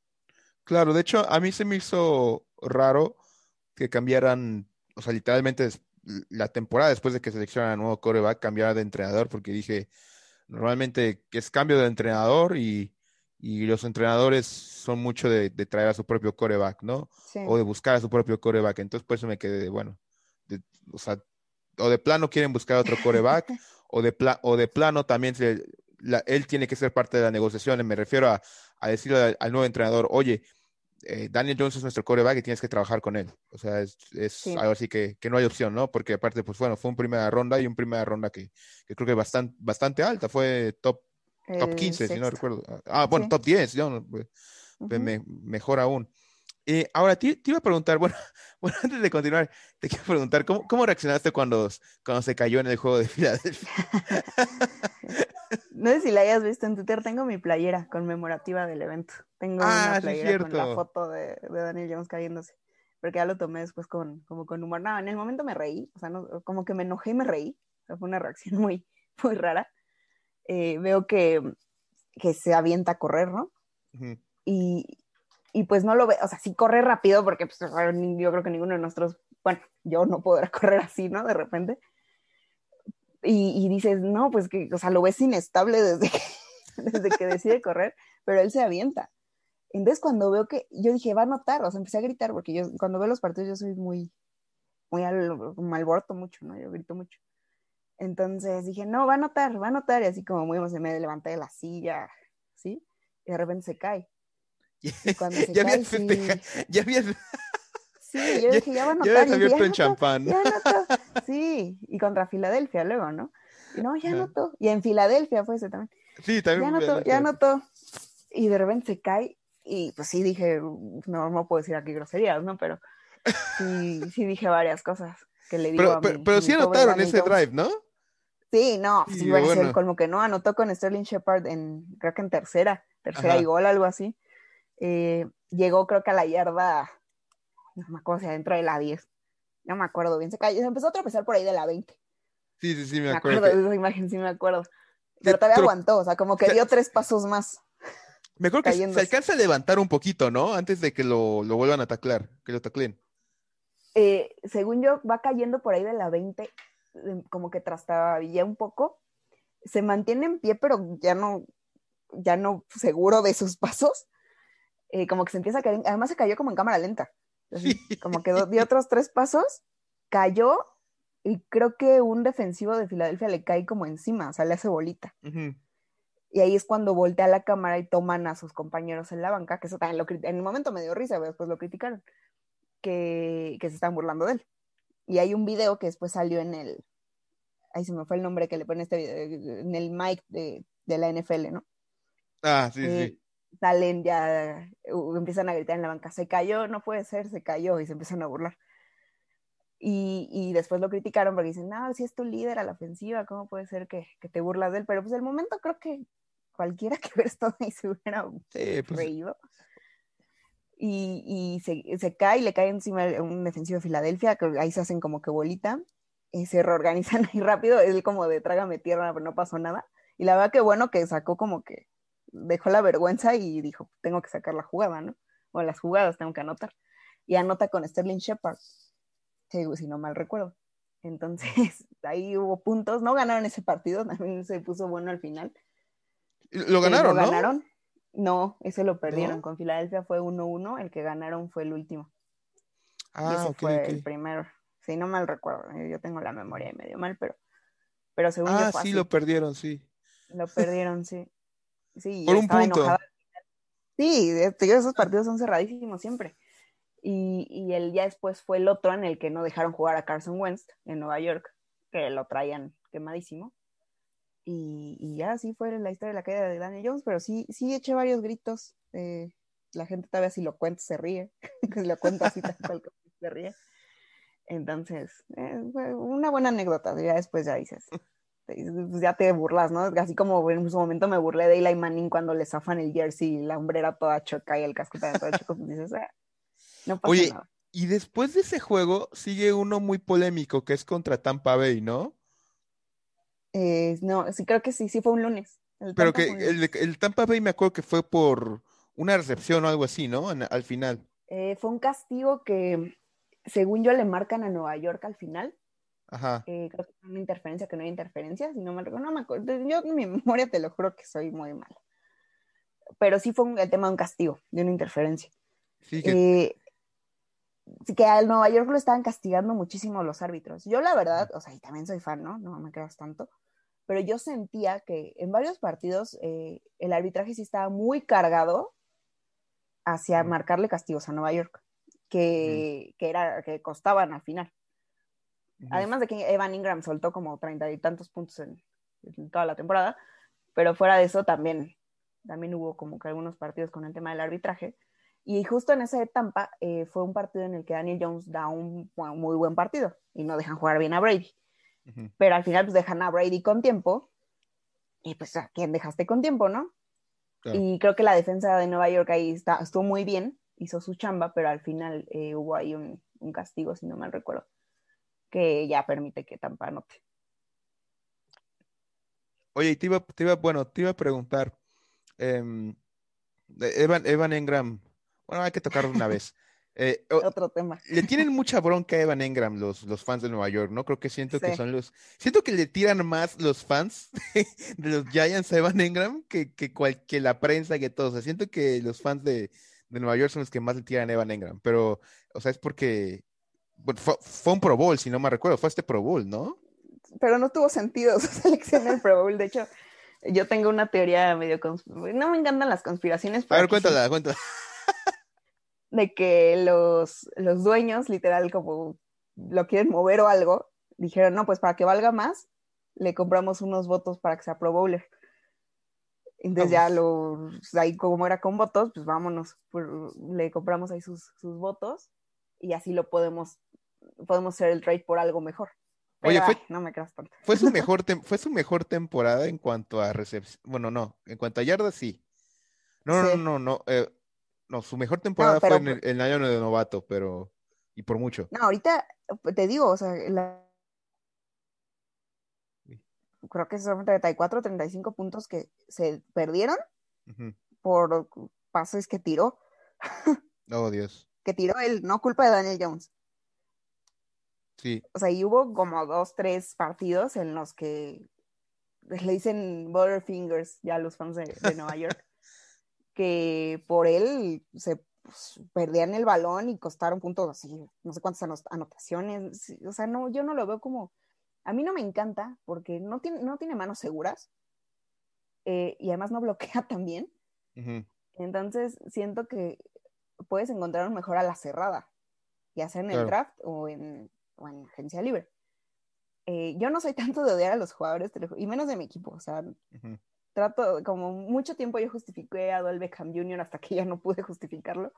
Claro, de hecho, a mí se me hizo raro que cambiaran, o sea, literalmente la temporada después de que seleccionaran nuevo coreback, cambiara de entrenador, porque dije, normalmente es cambio de entrenador y, y los entrenadores son mucho de, de, traer a su propio coreback, ¿no? Sí. O de buscar a su propio coreback. Entonces, por eso me quedé, bueno, de, o sea, o de plano quieren buscar otro coreback, (laughs) o, de pla o de plano también se, la, él tiene que ser parte de la negociación. Me refiero a, a decirle al, al, nuevo entrenador, oye, eh, Daniel Jones es nuestro coreback y tienes que trabajar con él. O sea, es, es sí. algo así que, que, no hay opción, ¿no? Porque aparte, pues bueno, fue un primera ronda y un primera ronda que, que creo que bastante, bastante alta, fue top, top 15, sexto. si no recuerdo. Ah, bueno, sí. top 10, ¿no? Pues, uh -huh. me, mejor aún. Eh, ahora, te, te, iba a preguntar, (laughs) bueno, bueno, antes de continuar, te quiero preguntar, ¿cómo, cómo reaccionaste cuando, cuando se cayó en el juego de Filadelfia? (laughs) (laughs) no sé si la hayas visto en Twitter, tengo mi playera conmemorativa del evento. Tengo ah, una playera sí, con la foto de, de, Daniel Jones cayéndose. Porque ya lo tomé después con, como con humor. No, en el momento me reí, o sea, no, como que me enojé y me reí. O sea, fue una reacción (laughs) muy, muy rara. Eh, veo que, que se avienta a correr, ¿no? Uh -huh. y, y pues no lo ve, o sea, sí corre rápido porque pues, yo creo que ninguno de nosotros, bueno, yo no podrá (laughs) correr así, ¿no? De repente. Y, y, dices, no, pues que, o sea, lo ves inestable desde que, (laughs) desde que decide correr, pero él se avienta. Entonces cuando veo que, yo dije, va a anotar, o sea, empecé a gritar, porque yo cuando veo los partidos yo soy muy, muy al, malborto mucho, ¿no? Yo grito mucho. Entonces dije, no, va a anotar, va a anotar, y así como muy me levanté de la silla, ¿sí? Y de repente se cae. (laughs) Y cuando se ya, cae, habías sí... ya habías Sí, yo dije, ya va a anotar. (laughs) Ya habías abierto dije, en champán. Ya. Sí, y contra Filadelfia luego, ¿no? Y no, ya anotó. Y en Filadelfia fue ese también. Sí, también. Ya anotó, ya anotó. Y de repente se cae. Y pues sí dije, no, no puedo decir aquí groserías, ¿no? Pero sí, sí dije varias cosas que le digo pero, a mi, Pero, pero sí anotaron ese drive, ¿no? Sí, no, sí, iba a ser bueno. como que no, anotó con Sterling Shepard en, creo que en tercera, tercera Ajá. y gol, algo así. Eh, llegó creo que a la yarda, no me acuerdo si adentro de la 10, no me acuerdo bien, se cayó, se empezó a tropezar por ahí de la 20. Sí, sí, sí, me, me acuerdo. acuerdo de esa imagen, sí me acuerdo. Pero todavía Pero, aguantó, o sea, como que dio tres pasos más. Me acuerdo que se alcanza a levantar un poquito, ¿no? Antes de que lo, lo vuelvan a taclar, que lo taclen. Eh, según yo, va cayendo por ahí de la 20, como que trastabilla un poco. Se mantiene en pie, pero ya no, ya no seguro de sus pasos, eh, como que se empieza a caer, además se cayó como en cámara lenta, como que dio otros tres pasos, cayó y creo que un defensivo de Filadelfia le cae como encima, o sea, le hace bolita. Y ahí es cuando voltea la cámara y toman a sus compañeros en la banca, que eso también lo, en el momento me dio risa, pero después lo criticaron, que, que se están burlando de él. Y hay un video que después salió en el, ahí se me fue el nombre que le pone este video, en el mic de, de la NFL, ¿no? Ah, sí, Eh, sí. Salen ya, empiezan a gritar en la banca, se cayó, no puede ser, se cayó, y se empiezan a burlar. Y, y después lo criticaron porque dicen, no, si es tu líder a la ofensiva, ¿cómo puede ser que, que te burlas de él? Pero pues el momento creo que cualquiera (laughs) que hubiera estado ahí se hubiera Sí, pues, reído. Y, y se, se cae, le cae encima un defensivo de Filadelfia, que ahí se hacen como que bolita, y se reorganizan (laughs) ahí rápido, él como de trágame tierra, pero no pasó nada. Y la verdad que bueno que sacó como que dejó la vergüenza y dijo, tengo que sacar la jugada, ¿no? O las jugadas tengo que anotar. Y anota con Sterling Shepard, que, si no mal recuerdo. Entonces, (laughs) ahí hubo puntos, no ganaron ese partido, (laughs) también se puso bueno al final. Lo ganaron, ¿lo ¿no? ganaron? No, ese lo perdieron. ¿No? Con Filadelfia fue 1-1, el que ganaron fue el último. y Ah, ese fue el primero. Si no mal recuerdo, eh, yo tengo la memoria medio mal, pero, pero según yo Ah, fue sí, así. lo perdieron, sí. Lo perdieron, sí. Sí, Por un estaba punto. enojada. Sí, digo, esos partidos son cerradísimos siempre. Y, y el ya después fue el otro en el que no dejaron jugar a Carson Wentz en Nueva York, que lo traían quemadísimo. Y, y ya así fue la historia de la caída de Daniel Jones, pero sí, sí eché varios gritos. eh, la gente todavía si lo cuenta se ríe, (laughs) si lo cuento así tal cual se ríe. Entonces, eh, fue una buena anécdota, ya después ya dices, pues ya te burlas, ¿no? Así como en su momento me burlé de Eli Manning cuando le zafan el jersey y la hombrera toda choca y el casco también todo choco, pues dices, "Ah, no pasa Oye, nada. Y después de ese juego sigue uno muy polémico que es contra Tampa Bay, ¿no? Eh, no, sí, creo que sí, sí fue un lunes. El Pero que el, Tampa Bay me acuerdo que fue por una recepción o algo así, ¿no? En- al final. Eh, fue un castigo que, según yo, le marcan a Nueva York al final. Ajá. Eh, creo que fue una interferencia que no hay interferencia, si no me no me acuerdo. Yo en mi (laughs) memoria te lo juro que soy muy mala. Pero sí fue un- el tema de un castigo, de una interferencia. Sí, que Eh, sí que al Nueva York lo estaban castigando muchísimo los árbitros. Yo la verdad, o sea, y también soy fan, ¿no? No me creas tanto, pero yo sentía que en varios partidos eh, el arbitraje sí estaba muy cargado hacia marcarle castigos a Nueva York, que, que era que costaban al final. Además de que Evan Ingram soltó como treinta y tantos puntos en, en toda la temporada, pero fuera de eso también, también hubo como que algunos partidos con el tema del arbitraje. Y justo en ese de Tampa eh, fue un partido en el que Daniel Jones da un, muy buen partido y no dejan jugar bien a Brady. Pero al final pues dejan a Brady con tiempo y pues a quién dejaste con tiempo, ¿no? Claro. Y creo que la defensa de Nueva York ahí está, estuvo muy bien, hizo su chamba, pero al final eh, hubo ahí un, un castigo, si no mal recuerdo, que ya permite que Tampa anote. Oye, te iba, te iba, bueno, te iba a preguntar, em, Evan, Evan Engram, bueno, hay que tocarlo una vez. (laughs) Eh, Otro tema. le tienen mucha bronca a Evan Engram los, los fans de Nueva York, ¿no? Creo que siento que son los, siento que le tiran más los fans (laughs) de los Giants a Evan Engram que, que, cual- que la prensa, que todo. O sea, siento que los fans de, de Nueva York son los que más le tiran a Evan Engram, pero, o sea, es porque bueno, fue, fue un Pro Bowl, si no me recuerdo, fue este Pro Bowl, ¿no? Pero no tuvo sentido (laughs) su selección en el Pro Bowl. De hecho, yo tengo una teoría medio... No me encantan las conspiraciones, A ver, sí, cuéntala, cuéntala. (laughs) de que los, los dueños, literal, como lo quieren mover o algo, dijeron, no, pues para que valga más, le compramos unos votos para que sea Pro Bowler. Entonces ya lo, ahí como era con votos, pues vámonos, le compramos ahí sus, sus votos y así lo podemos, podemos hacer el trade por algo mejor. Pero, Oye, fue- ay, no me creas tanto. Fue su mejor, (laughs) fue su mejor temporada en cuanto a recepción. Bueno, no, en cuanto a yardas, sí. No, no, Sí. no, no, no. eh, no, su mejor temporada pero- fue en el, en el año de novato, pero. Y por mucho. No, ahorita te digo, o sea, la- creo que son 34, 35 puntos que se perdieron por pases que tiró, Oh, Dios. (laughs) que tiró él, no culpa de Daniel Jones. Sí. O sea, y hubo como dos, tres partidos en los que le dicen Butterfingers ya a los fans de, de Nueva York, (laughs) que por él se pues, perdían el balón y costaron puntos así, no sé cuántas anot- anotaciones. O sea, no, yo no lo veo como. A mí no me encanta porque no tiene, no tiene manos seguras eh, y además no bloquea (laughs) tan bien. Entonces siento que puedes encontrar un mejor a la cerrada, ya sea en el Claro. draft o en, o en agencia libre. Eh, yo no soy (laughs) tanto de odiar a los jugadores, y menos de mi equipo. O sea, Ujú. trato, como mucho tiempo yo justifiqué a Odell Beckham Jr. hasta que ya no pude justificarlo.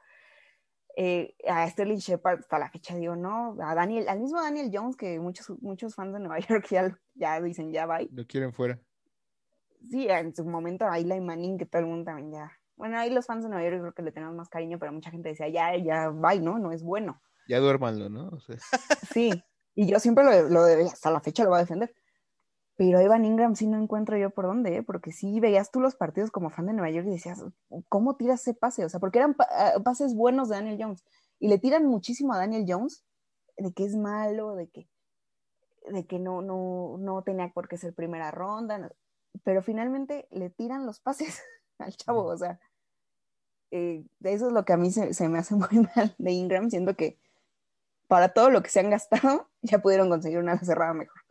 Eh, a Sterling Shepard hasta la fecha digo, no, a Daniel, al mismo Daniel Jones que muchos, muchos fans de Nueva (laughs) York ya, ya dicen ya bye. Lo quieren fuera. Sí, en su momento a Eli Manning que todo el mundo también ya. Bueno, ahí los fans de Nueva York creo que le tenemos más cariño, pero mucha gente decía ya, ya bye, ¿no? No es bueno. Ya duérmanlo, ¿no? O sea, (laughs) Sí, y yo siempre lo, lo de- hasta la fecha lo voy a defender. Pero Evan Ingram sí no encuentro yo por dónde, ¿eh? porque sí veías tú los partidos como fan de Nueva York y decías, ¿cómo tiras ese pase? O sea, porque eran ah, pases buenos de Daniel Jones y le tiran muchísimo a Daniel Jones de que es malo, de que, de que no, no, no tenía por qué ser primera ronda, no- pero finalmente le tiran los pases (laughs) al chavo, o sea, eh, eso es lo que a mí se, se me hace muy (laughs) mal de Ingram, siendo que para todo lo que se han gastado, (laughs) ya pudieron conseguir una cerrada mejor.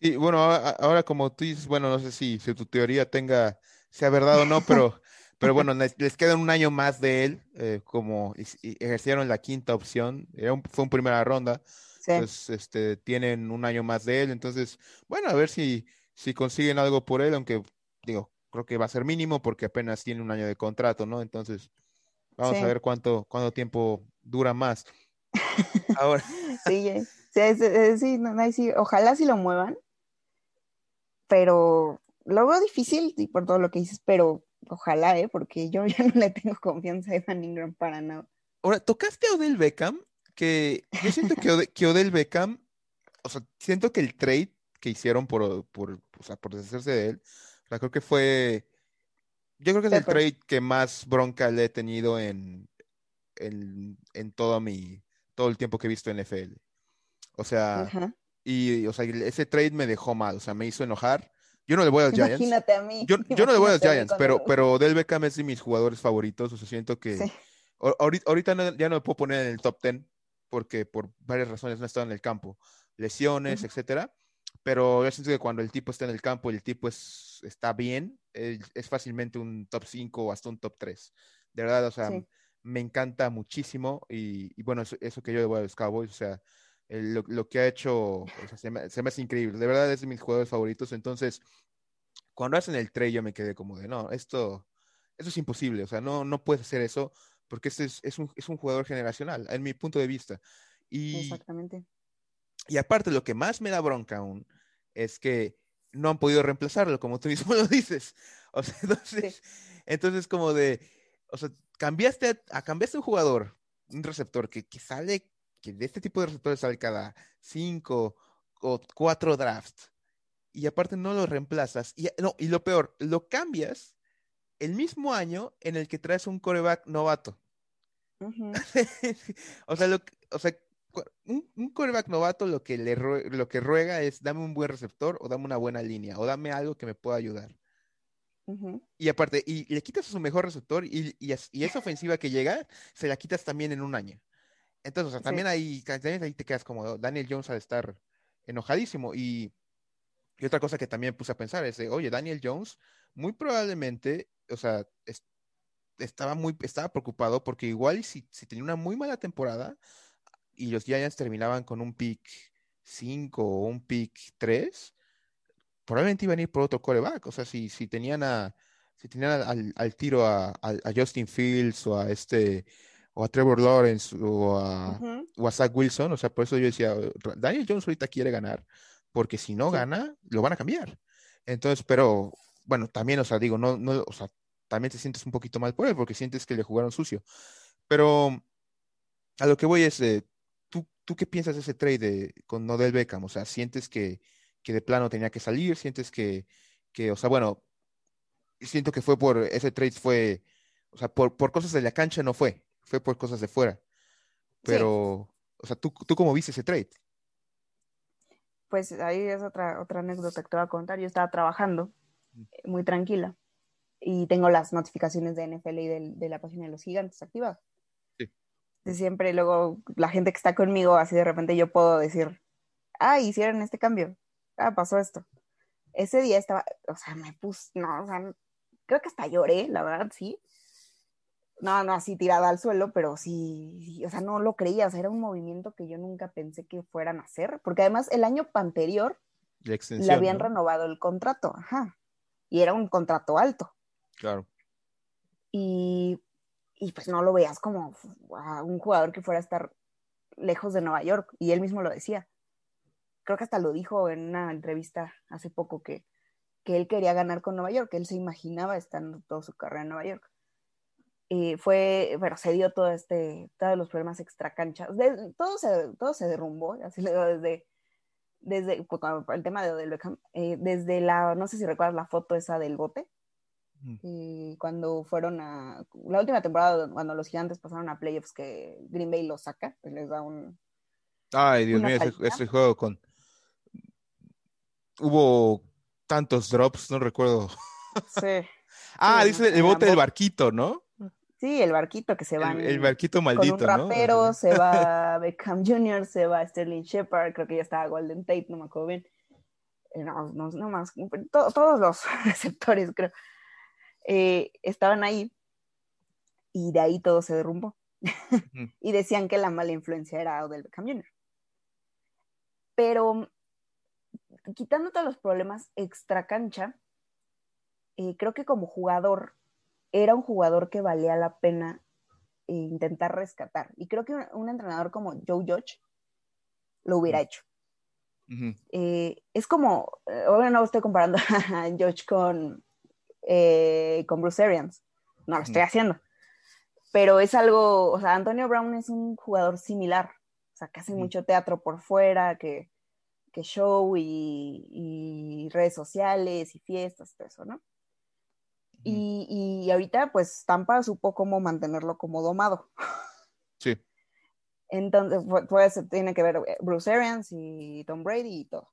Sí, bueno, ahora, ahora como tú dices, bueno, no sé si, si tu teoría tenga, sea verdad o no, (laughs) pero, pero bueno, les, les queda un año más de él, eh, como ejercieron la quinta opción, era un- fue en primera ronda, Sí, pues este, tienen un año más de él, entonces, bueno, a ver si, si consiguen algo por él, aunque digo, creo que va a ser mínimo porque apenas tiene un año de contrato, ¿no? Entonces, vamos Sí. a ver cuánto, cuánto tiempo dura más. Ahora, (laughs) sí, sí, sí, no, no, sí, ojalá sí lo muevan, pero lo veo difícil y por todo lo que dices, pero ojalá, ¿eh? porque yo ya no le tengo confianza a Evan Ingram para nada. Ahora, tocaste a Odell Beckham, que yo siento que, Ode- que Odell Beckham, o sea, siento que el trade que hicieron por, por, o sea, por deshacerse de él, o sea, creo que fue, yo creo que es el trade que más bronca le he tenido en, en, en todo mi, todo el tiempo que he visto NFL. O sea, Ajá. y, o sea, ese trade me dejó mal, o sea, me hizo enojar. Yo no le voy a los Giants. Imagínate a mí. Yo, yo no le voy a los Giants, pero, pero Odell Beckham es de mis jugadores favoritos, o sea, siento que... Sí, Ahor- Ahorita, ahorita no- ya no me puedo poner en el top 10 porque por varias razones no he estado en el campo, lesiones, Ujú. etcétera. Pero yo siento que cuando el tipo está en el campo y el tipo es, está bien, es, es fácilmente un top 5 o hasta un top 3. De verdad, o sea, Sí. Me encanta muchísimo y, y bueno, eso, eso que yo voy a los Cowboys, o sea, el- lo, lo que ha hecho, o sea, se me, se me hace increíble. De verdad es de mis jugadores favoritos. Entonces, cuando hacen el trade yo me quedé como de, no, esto, esto es imposible, o sea, no, no puedes hacer eso porque este es, es un, es un jugador generacional, en mi punto de vista. Y, exactamente. y aparte, lo que más me da bronca aún es que no han podido reemplazarlo, como tú mismo (laughs) lo dices. O sea, entonces, entonces como de, o sea, cambiaste a, cambiaste un jugador, un receptor que, que sale, que de este tipo de receptores sale cada cinco o cuatro drafts, y aparte no lo reemplazas, y, no, y lo peor, lo cambias el mismo año en el que traes un coreback novato. (laughs) O sea, lo, o sea, un, un quarterback novato lo que le lo que ruega es dame un buen receptor o dame una buena línea o dame algo que me pueda ayudar. Y aparte, y le quitas a su mejor receptor y, y, y esa ofensiva que llega, se la quitas también en un año. Entonces, o sea, Sí. también ahí, también ahí te quedas como "Oh, Daniel Jones al estar enojadísimo. Y, y otra cosa que también puse a pensar es, de, oye, Daniel Jones muy probablemente, o sea, es- estaba muy, estaba preocupado porque igual si, si tenía una muy mala temporada y los Giants terminaban con un pick 5 o un pick 3, probablemente iban a ir por otro coreback. O sea, si, si tenían a, si tenían al, al- tiro a, a- a Justin Fields o a este, o a Trevor Lawrence o a, Ujú. o a Zach Wilson, o sea, por eso yo decía, Daniel Jones ahorita quiere ganar, porque si no Sí. gana, lo van a cambiar. Entonces, pero bueno, también, o sea, digo, no, no, o sea, también te sientes un poquito mal por él, porque sientes que le jugaron sucio. Pero a lo que voy es, eh, ¿tú, ¿tú qué piensas de ese trade de- con Odell Beckham? O sea, ¿sientes que, que de plano tenía que salir? ¿Sientes que, que, o sea, bueno, siento que fue por, ese trade fue, o sea, por, por cosas de la cancha no fue, fue por cosas de fuera. Pero, o sea, ¿tú, ¿tú cómo viste ese trade? pues ahí es otra, otra anécdota que te voy a contar. Yo estaba trabajando eh, muy tranquila y tengo las notificaciones de NFL y de, la página de los gigantes activadas. Sí. Siempre, luego la gente que está conmigo, así de repente yo puedo decir, ah, hicieron este cambio, ah, pasó esto. Ese día estaba, o sea, me puse, no, o sea, creo que hasta lloré, la verdad, sí. No, no así tirada al suelo, pero sí, sí, o sea, no lo creía, o sea, era un movimiento que yo nunca pensé que fueran a hacer, porque además el año anterior La le habían ¿no? renovado el contrato, ajá, y era un contrato alto, Claro. y, y pues no lo veas como a un jugador que fuera a estar lejos de Nueva York, y él mismo lo decía. Creo que hasta lo dijo en una entrevista hace poco que, que él quería ganar con Nueva York, que él se imaginaba estando toda su carrera en Nueva York. Y fue, bueno, se dio todo este, todos los problemas extracanchas, todo se, todo se derrumbó, así le digo, desde, desde el tema de Odell Beckham, eh, desde la, no sé si recuerdas la foto esa del bote, Mm. eh, cuando fueron a, la última temporada, cuando los gigantes pasaron a playoffs, que Green Bay los saca, pues les da un, Ay, Dios mío, ese, ese juego con... Hubo tantos drops, no recuerdo. sí, (laughs) Ah, Sí, dice el bote del barquito, ¿no? sí, el barquito que se El, van el barquito con maldito, un rapero, ¿no? se va (laughs) Beckham Jr., se va Sterling Shepard, creo que ya estaba Golden Tate, no me acuerdo bien. Eh, No, no, no más, to- todos los (laughs) receptores, creo, eh, estaban ahí y de ahí todo se derrumbó. Y decían que la mala influencia era Odell Beckham Jr. Pero quitando todos los problemas extra cancha, eh, creo que como jugador era un jugador que valía la pena eh, intentar rescatar. Y creo que un, un entrenador como Joe Judge lo hubiera hecho. Eh, es como, obviamente no estoy comparando (laughs) a Judge con, eh, con Bruce Arians, no lo estoy haciendo, pero es algo, o sea, Antonio Brown es un jugador similar, o sea, que hace mucho teatro por fuera, que, que show y, y redes sociales y fiestas, todo eso, ¿no? Y, y ahorita, pues Tampa supo cómo mantenerlo como domado. Sí. Entonces, pu- pues tiene que ver eh, Bruce Arians y Tom Brady y todo.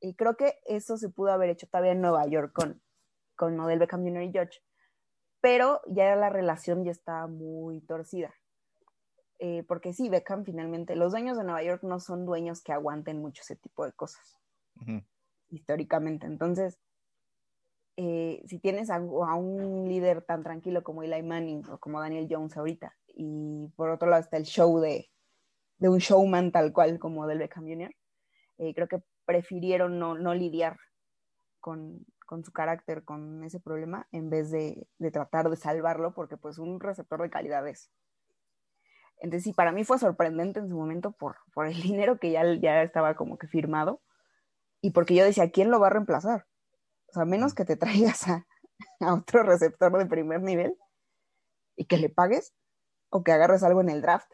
Y creo que eso se pudo haber hecho todavía en Nueva York con, con Odell Beckham Jr. y Judge. Pero ya la relación ya está muy torcida. Eh, porque sí, Beckham finalmente, los dueños de Nueva York no son dueños que aguanten mucho ese tipo de cosas, históricamente. Entonces, eh, si tienes a, a un líder tan tranquilo como Eli Manning o como Daniel Jones ahorita, y por otro lado está el show de, de un showman tal cual como del Beckham Jr., eh, creo que prefirieron no, no lidiar con, con, su carácter, con ese problema, en vez de, de, tratar de salvarlo, porque pues un receptor de calidad es. Entonces sí, para mí fue sorprendente en su momento por, por el (laughs) dinero que ya, ya estaba como que firmado y porque yo decía, ¿quién lo va a reemplazar? O sea, menos que te traigas a, (laughs) a otro receptor de primer nivel y que le pagues o que agarres algo en el draft.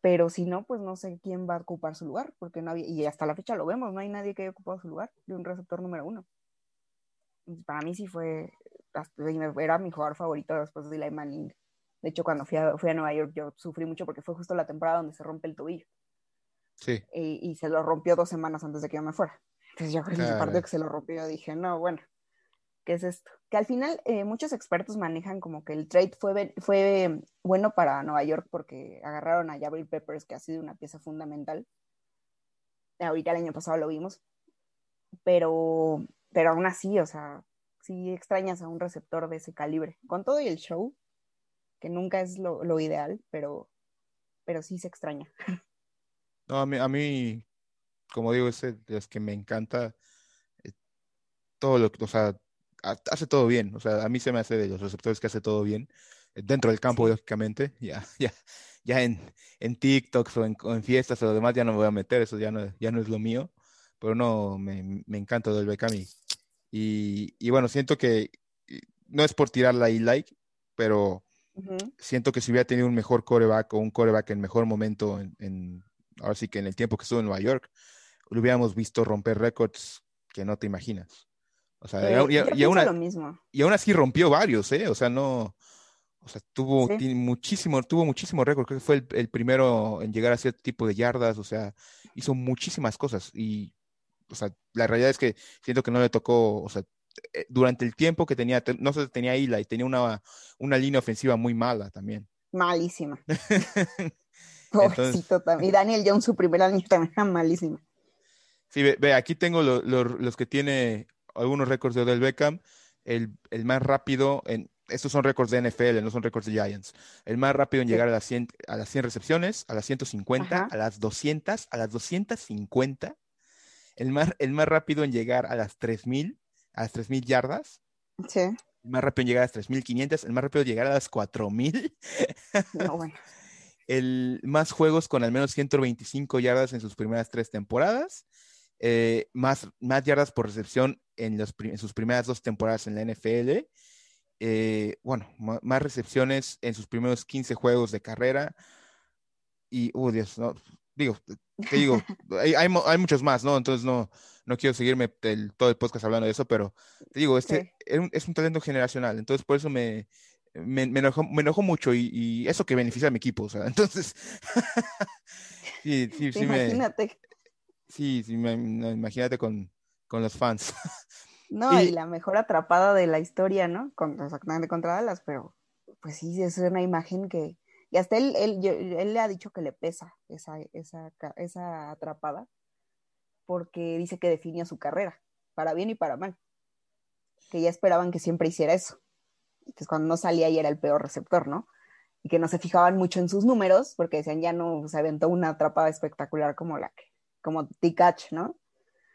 Pero si no, pues no sé quién va a ocupar su lugar, porque no había, y hasta la fecha lo vemos, no hay nadie que haya ocupado su lugar de un receptor número uno. Para mí sí fue, era mi jugador favorito después de Eli Manning. De hecho, cuando fui a, fui a Nueva York yo sufrí mucho porque fue justo la temporada donde se rompe el tobillo. Sí. Y, y se lo rompió dos semanas antes de que yo me fuera. Entonces yo creo que ese partido que se lo rompió, dije, no, bueno, ¿qué es esto? Que al final eh, muchos expertos manejan como que el trade fue, fue bueno para Nueva York porque agarraron a Jabril Peppers, que ha sido una pieza fundamental. Ahorita el año pasado lo vimos. Pero, pero aún así, o sea, sí extrañas a un receptor de ese calibre. Con todo y el show, que nunca es lo, lo ideal, pero, pero sí se extraña. (laughs) No, a mí, a mí como digo, es de los que me encanta eh, todo lo que, o sea, hace todo bien. O sea, a mí se me hace de los receptores que hace todo bien. eh, Dentro del campo, sí. lógicamente. (laughs) Ya, ya, ya en, en TikToks o en, o en, fiestas o lo demás ya no me voy a meter, eso ya no, ya no es lo mío. Pero no, me, me encanta del Beckham y, y, y, bueno, siento que no es por tirarla ahí like, pero uh -huh. siento que si hubiera tenido un mejor coreback o un coreback en mejor momento en, en ahora sí que en el tiempo que estuvo en Nueva York, lo hubiéramos visto romper récords que no te imaginas. O sea, y, y, y, aún, y, aún, así rompió varios, ¿eh? O sea, no. O sea, tuvo sí. muchísimo, tuvo muchísimo récord. Creo que fue el, el, primero en llegar a cierto tipo de yardas. O sea, hizo muchísimas cosas. Y o sea, la realidad es que siento que no le tocó, o sea, durante el tiempo que tenía, te- no sé, tenía Eli, tenía una, una línea ofensiva muy mala también. Malísima. (laughs) Pobrecito también. Y Daniel Jones, su primer año también era (laughs) malísima. Sí, ve, ve, aquí tengo lo- lo- los que tiene algunos récords de Odell Beckham. El, el más rápido, en, estos son récords de NFL, no son récords de Giants. El más rápido en Sí. llegar a las 100, a las 100 recepciones, a las 150, Ajá. a las 200, a las 250. El más, el más rápido en llegar a las 3000, a las 3000 yardas. Sí. El más rápido en llegar a las 3500. El más rápido en llegar a las 4000. No, (laughs) bueno. el más juegos con al menos 125 yardas en sus primeras tres temporadas, eh, más, más yardas por recepción en, los, pri- en sus primeras dos temporadas en la NFL, eh, bueno, más recepciones en sus primeros 15 juegos de carrera, y, oh Dios, no, digo, te digo, hay, hay, muchos más, ¿no? Entonces no, no quiero seguirme el- todo el podcast hablando de eso, pero te digo, este Sí. es un, talento generacional, entonces por eso me, me, me enojó, me enojó mucho y, y eso que beneficia a mi equipo, o sea, (laughs) entonces, sí, sí, sí, me, Imagínate. sí, sí, me- no, imagínate con, con los fans. No, y Y- la mejor atrapada de la historia, ¿no? Con, exactamente contra Dallas, pero pues sí, es una imagen que. Y hasta él, él, él le ha dicho que le pesa esa, esa, esa atrapada, porque dice que definió su carrera, para bien y para mal. Que ya esperaban que siempre hiciera eso. Que cuando no salía y era el peor receptor, ¿no? Y que no se fijaban mucho en sus números, porque decían ya no se aventó una atrapada espectacular como la que, como T-Catch, ¿no?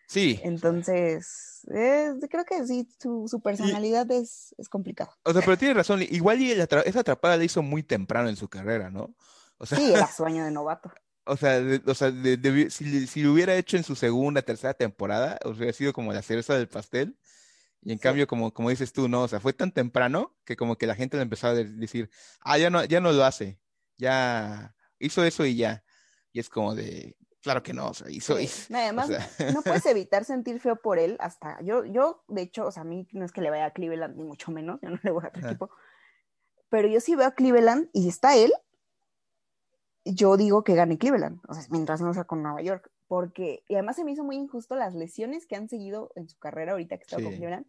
Sí, Entonces, eh, creo que sí, su, su personalidad es, es complicada. o sea, pero tiene razón, igual y atra- esa atrapada la hizo muy temprano en su carrera, ¿no? O sea, Sí, era (laughs) sueño de novato. O sea, de- o sea de- si, si lo hubiera hecho en su segunda, tercera temporada, hubiera sido como la cereza del pastel. Y en Sí. cambio, como, como dices tú, no, o sea, fue tan temprano que como que la gente le empezó a de- decir, ah, ya no, ya no lo hace, ya hizo eso y ya. Y es como de, claro que no, o sea, hizo, Sí. hizo- Además, o sea, no puedes (laughs) evitar sentir feo por él hasta yo, yo, de hecho, o sea, a mí no es que le vaya a Cleveland, ni mucho menos, yo no le voy a otro equipo, pero yo sí veo a Cleveland y está él, yo digo que gane Cleveland, o sea, mientras no sea con Nueva York, porque, y además se me hizo muy injusto las lesiones que han seguido en su carrera ahorita que está con. Cleveland,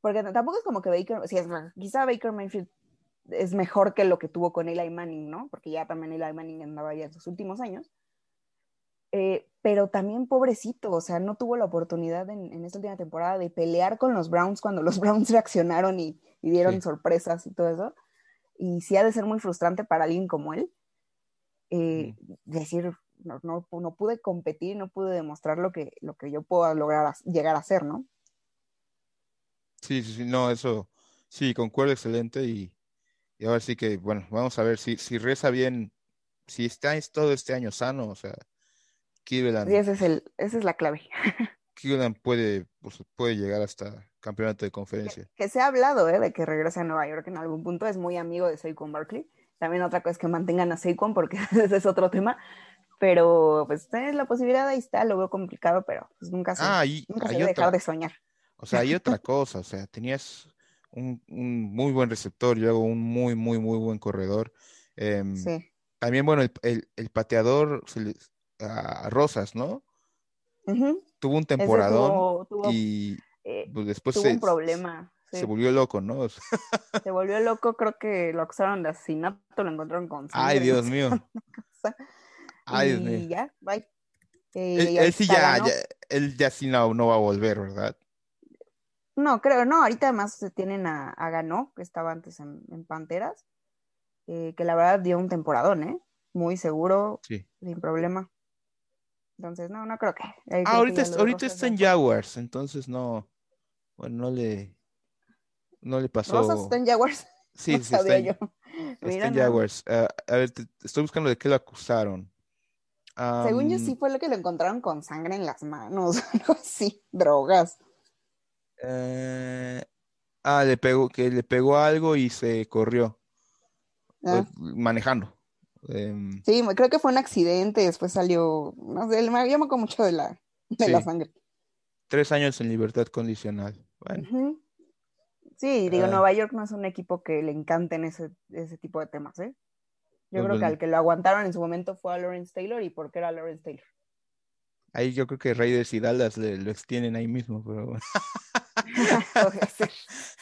porque tampoco es como que Baker, sí, es, quizá Baker Mayfield es mejor que lo que tuvo con Eli Manning, ¿no? Porque ya también Eli Manning andaba ya en sus últimos años. Eh, pero también pobrecito, o sea, no tuvo la oportunidad en, en esta última temporada de pelear con los Browns cuando los (laughs) Browns reaccionaron y, y dieron Sí. sorpresas y todo eso. Y sí ha de ser muy frustrante para alguien como él. eh, Decir, no, no, no pude competir, no pude demostrar lo que, lo que yo puedo lograr a- llegar a ser, ¿no? sí, sí, sí, no, eso, sí, concuerdo excelente y, y ahora sí que, bueno, vamos a ver si, si reza bien, si está es todo este año sano, o sea, Cleveland, Y ese es el, esa es la clave. (laughs) Cleveland puede, pues, puede llegar hasta campeonato de conferencia. que se ha hablado ¿eh? de que regrese a Nueva York en algún punto, es muy amigo de Saquon Barkley. También otra cosa es que mantengan a Saquon porque (laughs) ese es otro tema, pero pues tener la posibilidad ahí está, lo veo complicado, pero pues nunca se, Ah, y nunca se hay debe otra, dejar de soñar. o sea, hay otra cosa, o sea, tenías un, un muy buen receptor luego un muy, muy, muy buen corredor. Em, Sí. También, bueno, el, el, el pateador se le- a Rosas, ¿no? Tuvo un temporadón tuvo, tuvo, y eh, pues, después tuvo se, un problema. se volvió loco, ¿no? (laughs) Se volvió loco, creo que lo acusaron de asesinato, lo encontraron con ay, Dios (laughs) mío. Ay, Dios y mío. ya, bye. Eh, Él, y él sí ya, ya- él ya sí no, no va a volver, ¿verdad? No, creo, no, ahorita además se tienen a, a Ganó, que estaba antes en, en Panteras, eh, que la verdad dio un temporadón, ¿eh? Muy seguro, Sí. sin problema. Entonces, no, no creo que. creo Ah, que ahorita, ahorita está en. Jaguars, entonces no, bueno, no le, no le pasó. Rosas está en Jaguars, (laughs) Sí, no sí, está sabía yo. (laughs) está Mira, en no. Jaguars. Ah, a ver, te- estoy buscando de qué lo acusaron. Según yo sí fue lo que lo encontraron con sangre en las manos, (laughs) algo así, drogas. eh, ah, le pegó, que le pegó algo y se corrió, Ah, eh, manejando. Em, Sí, creo que fue un accidente, después salió, no sé, me yo me acuerdo mucho de la, de la sangre. tres años en libertad condicional. Bueno. Sí, digo, Ah. Nueva York no es un equipo que le encanten ese, ese tipo de temas, ¿eh? Yo creo que bueno. al que lo aguantaron en su momento fue a Lawrence Taylor y porque era Lawrence Taylor. Ahí yo creo que Raiders y Dallas le, lo extienden ahí mismo, pero (laughs)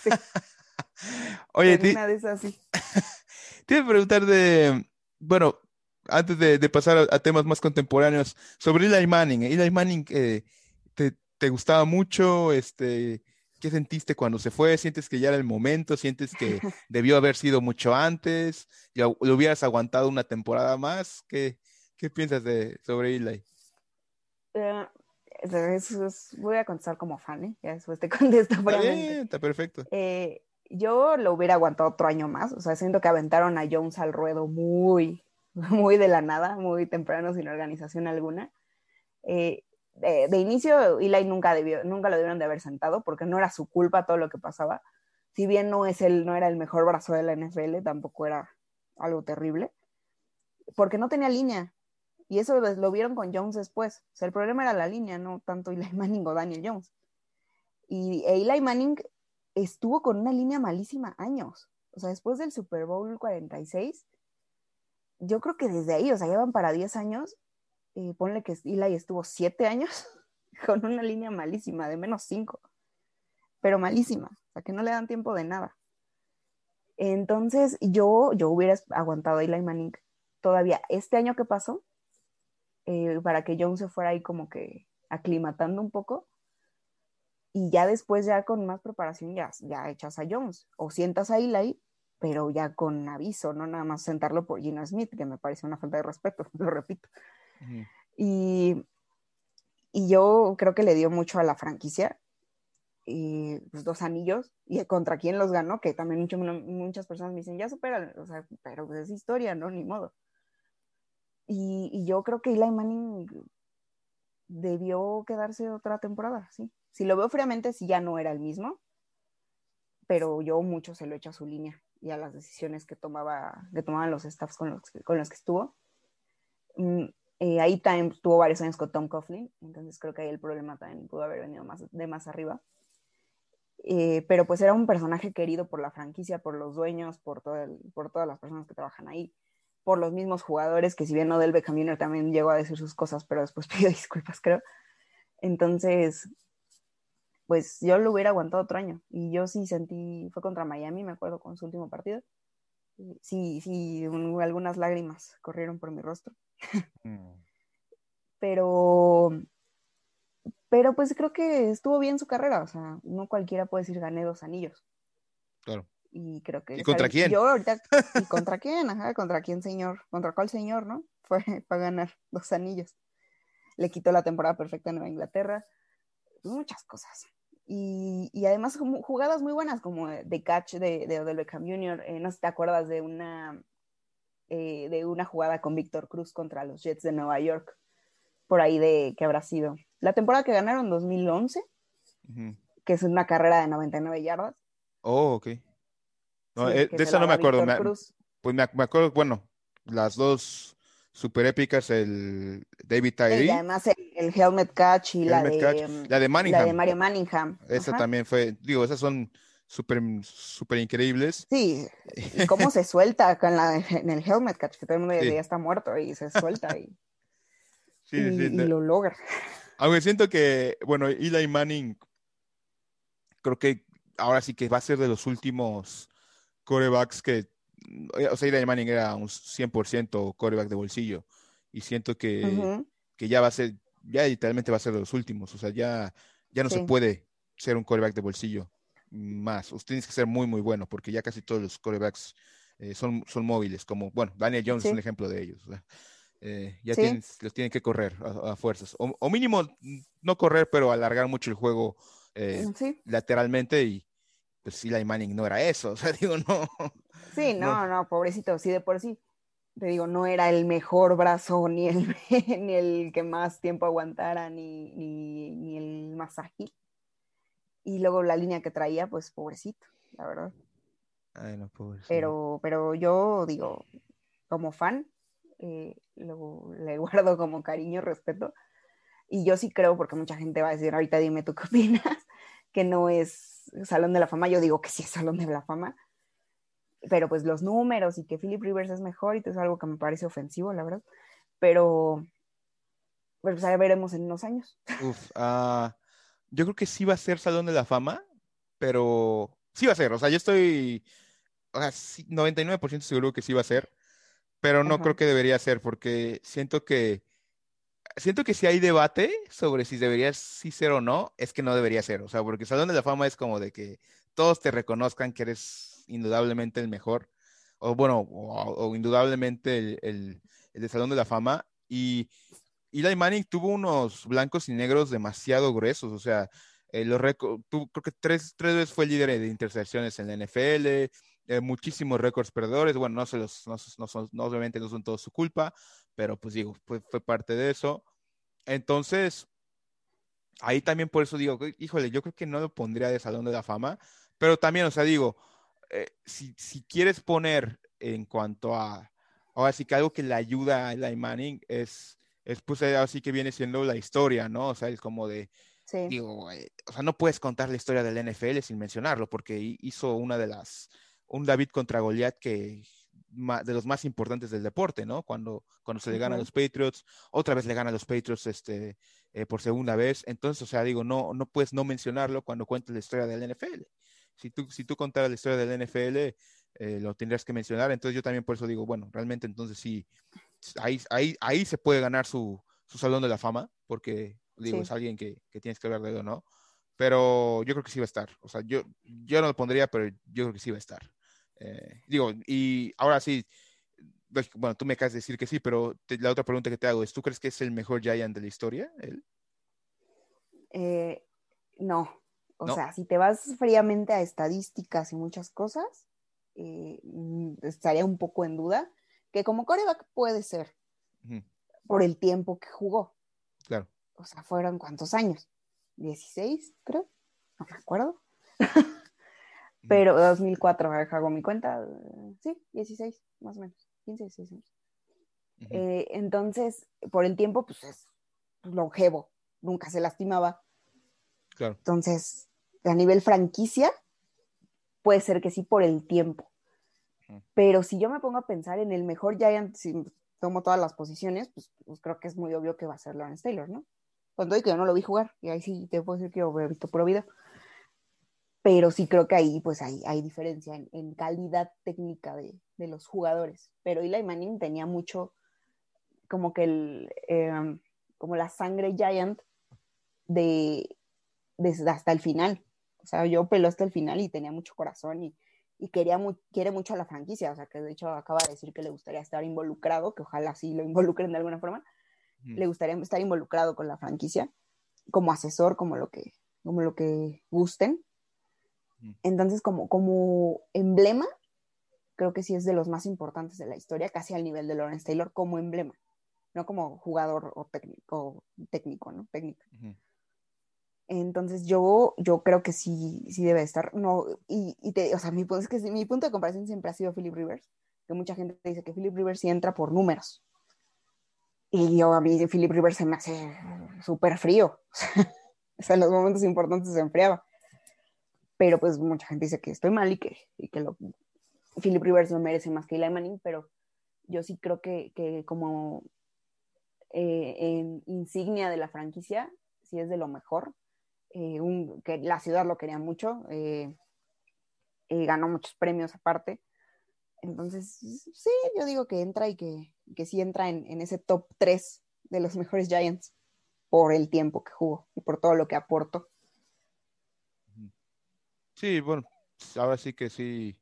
sí, (laughs) Oye, ti- una de esas sí. (laughs) te a preguntar de, bueno, antes de, de pasar a, a temas más contemporáneos, sobre Eli Manning. Eli Manning, eh, te, te gustaba mucho? Este, ¿qué sentiste cuando se fue? ¿Sientes que ya era el momento? ¿Sientes que (laughs) debió haber sido mucho antes? ¿Ya lo hubieras aguantado una temporada más? ¿Qué, qué piensas de, sobre Eli? Eh, eso es- voy a contestar como fan, ¿eh? Ya después te (laughs) contesto Está bien, está perfecto. Eh, yo lo hubiera aguantado otro año más, o sea, siento que aventaron a Jones al ruedo muy, (laughs) muy de la nada, muy temprano, sin organización alguna. Eh, de, inicio, Eli nunca, debió, nunca lo debieron de haber sentado, porque no era su culpa todo lo que pasaba. Si bien no, es el, no era el mejor brazo de la NFL, tampoco era algo terrible, porque no tenía línea. Y eso lo, lo vieron con Jones después. O sea, el problema era la línea, no tanto Eli Manning o Daniel Jones. Y e Eli Manning estuvo con una línea malísima años. O sea, después del Super Bowl 46, yo creo que desde ahí, o sea, llevan para 10 años, eh, ponle que Eli estuvo 7 años (laughs) con una línea malísima, de menos 5, pero malísima, o sea, que no le dan tiempo de nada. Entonces, yo, yo hubiera aguantado a Eli Manning todavía este año que pasó, eh, para que Jones se fuera ahí como que aclimatando un poco y ya después ya con más preparación ya, ya echas a Jones o sientas a Eli, pero ya con aviso, no nada más sentarlo por Gino Smith, que me parece una falta de respeto, (laughs) lo repito. Y, y yo creo que le dio mucho a la franquicia, y pues, dos anillos, y contra quién los ganó, que también mucho- muchas personas me dicen, ya supera, o sea, pero pues es historia, ¿no? Ni modo. Y, y yo creo que Eli Manning debió quedarse otra temporada, sí. Si lo veo fríamente, sí ya no era el mismo, pero yo mucho se lo echo a su línea y a las decisiones que tomaba, que tomaban los staffs con los, con los que estuvo. Mm, eh, ahí también tuvo varios años con Tom Coughlin, entonces creo que ahí el problema también pudo haber venido más, de más arriba. Eh, pero pues era un personaje querido por la franquicia, por los dueños, por, todo el- por todas las personas que trabajan ahí, por los mismos jugadores, que si bien Odell Beckham Jr. también llegó a decir sus cosas, pero después (laughs) pidió disculpas, creo. Entonces, pues yo lo hubiera aguantado otro año. Y yo sí sentí, fue contra Miami, me acuerdo, con su último partido. Sí, sí, un- algunas lágrimas corrieron por mi rostro. Mm. Pero, pero pues creo que estuvo bien su carrera. O sea, no cualquiera puede decir gané dos anillos. Claro. Y creo que. ¿Y contra quién? Yo ahorita. (laughs) ¿Y contra quién? Ajá, contra quién, señor. ¿Contra cuál señor, no? (laughs) Fue para ganar dos anillos. Le quitó la temporada perfecta a Nueva Inglaterra. Muchas cosas. Y, y además jugadas muy buenas, como de catch de, de Odell Beckham Jr. Eh, no sé si te acuerdas de una, eh, de una jugada con Víctor Cruz contra los Jets de Nueva York. Por ahí de que habrá sido. La temporada que ganaron 2011, Ujú. que es una carrera de 99 yardas. Oh, ok. No, Sí, eh, de esa no me acuerdo. Víctor me- Cruz. pues me, me acuerdo, bueno, las dos super épicas, el David Y Tyree, además el, el helmet catch y la de, catch, mm, la de la Manningham. de Mario Manningham. esa Ajá. también fue, digo, esas son súper, súper increíbles. Sí, y cómo se suelta con la, en el helmet catch, que todo el mundo Sí. ya está muerto y se suelta y, (laughs) Sí, y- sí, y de- lo logra. Aunque siento que, bueno, Eli Manning, creo que ahora sí que va a ser de los últimos corebacks que, o sea, Eli Manning era un 100% coreback de bolsillo. Y siento que, que ya va a ser, ya literalmente va a ser de los últimos. O sea, ya, ya no se puede ser un coreback de bolsillo más. Usted tiene que ser muy, muy bueno, porque ya casi todos los corebacks eh, son, son móviles, como, bueno, Daniel Jones es un ejemplo de ellos. eh, ya Sí. tienen, los tienen que correr a, a fuerzas. O, o mínimo, no correr, pero alargar mucho el juego eh, Sí, lateralmente y pues Eli Manning no era eso. (laughs) O sea, digo, no. sí, no. no, no, pobrecito, sí, de por sí. Te digo, no era el mejor brazo, (laughs) ni el, ni el que más tiempo aguantara, ni, ni, ni el más ágil. Y luego la línea que traía, pues pobrecito, la verdad. Ay, no, pobre. sí. Pero, pero yo digo, como fan, eh, lo- le (laughs) guardo como cariño, respeto. Y yo sí creo, porque mucha gente va a decir, ahorita dime tú qué opinas, que no es Salón de la Fama. Yo digo que sí es Salón de la Fama. Pero pues los números y que Philip Rivers es mejor y todo es algo que me parece ofensivo, la verdad. Pero Pues ya veremos en unos años. Uf, ah, yo creo que sí va a ser Salón de la Fama, pero sí va a ser. O sea, yo estoy o sea, sí, 99% seguro que sí va a ser, pero no Ajá. creo que debería ser porque siento que siento que si hay debate sobre si debería sí ser o no, es que no debería ser. O sea, porque Salón de la Fama es como de que todos te reconozcan que eres indudablemente el mejor, o bueno, o, indudablemente el, el, el de Salón de la Fama. Y Eli Manning tuvo unos blancos y negros demasiado gruesos, o sea, eh, los tú creo que tres, tres veces fue el líder de intercepciones en la NFL, eh, muchísimos récords perdedores, bueno, no, se los, no, no son, no, obviamente no son todos su culpa, pero pues digo, fue, fue parte de eso. Entonces, ahí también por eso digo, híjole, yo creo que no lo pondría de Salón de la Fama, pero también, o sea, digo, eh, si, si, quieres poner en cuanto a, ahora sí que algo que le ayuda a Eli Manning es, es pues así que viene siendo la historia, ¿no? O sea, es como de, Sí. digo, eh, o sea, no puedes contar la historia del NFL sin mencionarlo, porque hizo una de las, un David contra Goliat que de los más importantes del deporte, ¿no? Cuando, cuando se le gana a los Patriots, otra vez le gana a los Patriots este, eh, por segunda vez. Entonces, o sea, digo, no, no puedes no mencionarlo cuando cuentes la historia del NFL. Si tú, si tú contaras la historia del NFL, eh, lo tendrías que mencionar. Entonces, yo también por eso digo, bueno, realmente entonces sí, ahí, ahí, ahí se puede ganar su, su salón de la fama, porque digo, sí. es alguien que, que, tienes que hablar de él, ¿no? Pero yo creo que sí va a estar. O sea, yo, yo no lo pondría, pero yo creo que sí va a estar. Eh, digo, y ahora sí, bueno, tú me acabas de decir que sí, pero te, la otra pregunta que te hago es, ¿tú crees que es el mejor Giant de la historia? Él? Eh, no, o ¿No? sea, si te vas fríamente a estadísticas y muchas cosas, eh, estaría un poco en duda, que como coreback puede ser, uh -huh. por el tiempo que jugó. Claro. O sea, fueron cuántos años? 16, creo, no me acuerdo. (laughs) Pero 2004, hago mi cuenta, sí, 16, más o menos, 15, 16 años. Uh -huh. eh, entonces, por el tiempo, pues es longevo, nunca se lastimaba. Claro. Entonces, a nivel franquicia, puede ser que sí por el tiempo. Uh -huh. Pero si yo me pongo a pensar en el mejor Giant, si tomo todas las posiciones, pues, pues creo que es muy obvio que va a ser Lawrence Taylor, ¿no? Y que yo no lo vi jugar, y ahí sí te puedo decir que yo he visto puro video pero sí creo que ahí pues hay, hay diferencia en, en calidad técnica de, de, los jugadores. Pero Eli Manning tenía mucho como que el, eh, como la sangre giant de, de, hasta el final. O sea, yo peló hasta el final y tenía mucho corazón y, y quería mu quiere mucho a la franquicia. O sea, que de hecho acaba de decir que le gustaría estar involucrado, que ojalá sí lo involucren de alguna forma. Mm. Le gustaría estar involucrado con la franquicia como asesor, como lo que, como lo que gusten entonces, como, como emblema, creo que sí es de los más importantes de la historia, casi al nivel de Lawrence Taylor como emblema, no como jugador o técnico, técnico ¿no? Técnica. Uh -huh. Entonces, yo, yo creo que sí, sí debe estar. No, y, y te, o sea, mi punto, es que mi punto de comparación siempre ha sido Philip Rivers, que mucha gente dice que Philip Rivers sí entra por números. Y yo, a mí, Philip Rivers se me hace súper frío. (laughs) o sea, en los momentos importantes se enfriaba pero pues mucha gente dice que estoy mal y que, y que lo, Philip Rivers no merece más que Eli Manning, pero yo sí creo que, que como eh, en insignia de la franquicia, sí es de lo mejor, eh, que la ciudad lo quería mucho, eh, ganó muchos premios aparte, entonces sí, yo digo que entra y que, que sí entra en, en ese top 3 de los mejores Giants por el tiempo que jugó y por todo lo que aportó. Sí, bueno, ahora sí que sí,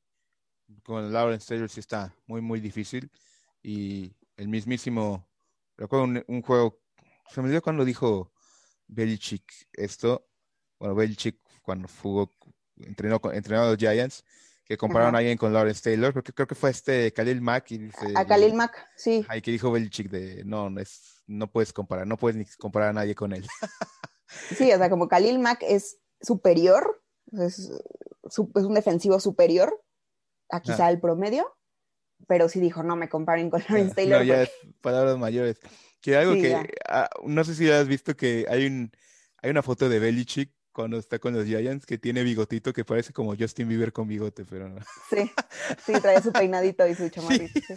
con Lawrence Taylor sí está muy, muy difícil. Y el mismísimo, recuerdo un, un juego, se me olvidó cuando dijo Belichick esto, bueno, Belichick cuando jugó, entrenó, entrenó a los Giants, que compararon a alguien con Lawrence Taylor, porque creo que fue este Khalil Mack. Y dice, a Khalil Mack, sí. Ahí que dijo Belichick de, no, no, es, no puedes comparar, no puedes ni comparar a nadie con él. sí, o sea, como Khalil Mack es superior, es, es, un defensivo superior a quizá ah. el promedio, pero sí dijo, no me comparen con Lawrence Taylor. No, ya es palabras mayores. Que algo sí, que, ah, no sé si has visto que hay, un, hay una foto de Belichick cuando está con los Giants que tiene bigotito que parece como Justin Bieber con bigote, pero no. Sí, sí, trae su (laughs) peinadito y su chamarrito. Sí. Sí.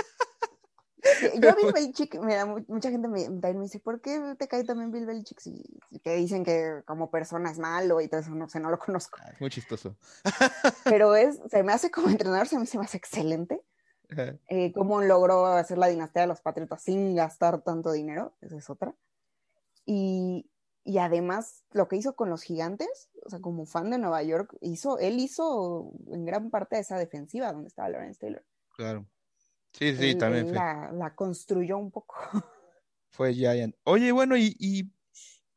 (laughs) Yo Bill Belichick, me da mucha gente me, me dice, ¿por qué te cae también Bill Belichick? Si, si que dicen que como persona es malo y todo eso, no sé, no lo conozco. Ah, es muy chistoso. (laughs) Pero es, se me hace como entrenador, se me, se me hace excelente. Eh, cómo logró hacer la dinastía de los Patriotas sin gastar tanto dinero, esa es otra. Y, y además lo que hizo con los gigantes, o sea, como fan de Nueva York, hizo, él hizo en gran parte esa defensiva donde estaba Lawrence Taylor. Claro. Sí, sí, Él- también él la, la construyó un poco. (laughs) fue Giant. Oye, bueno, y, y,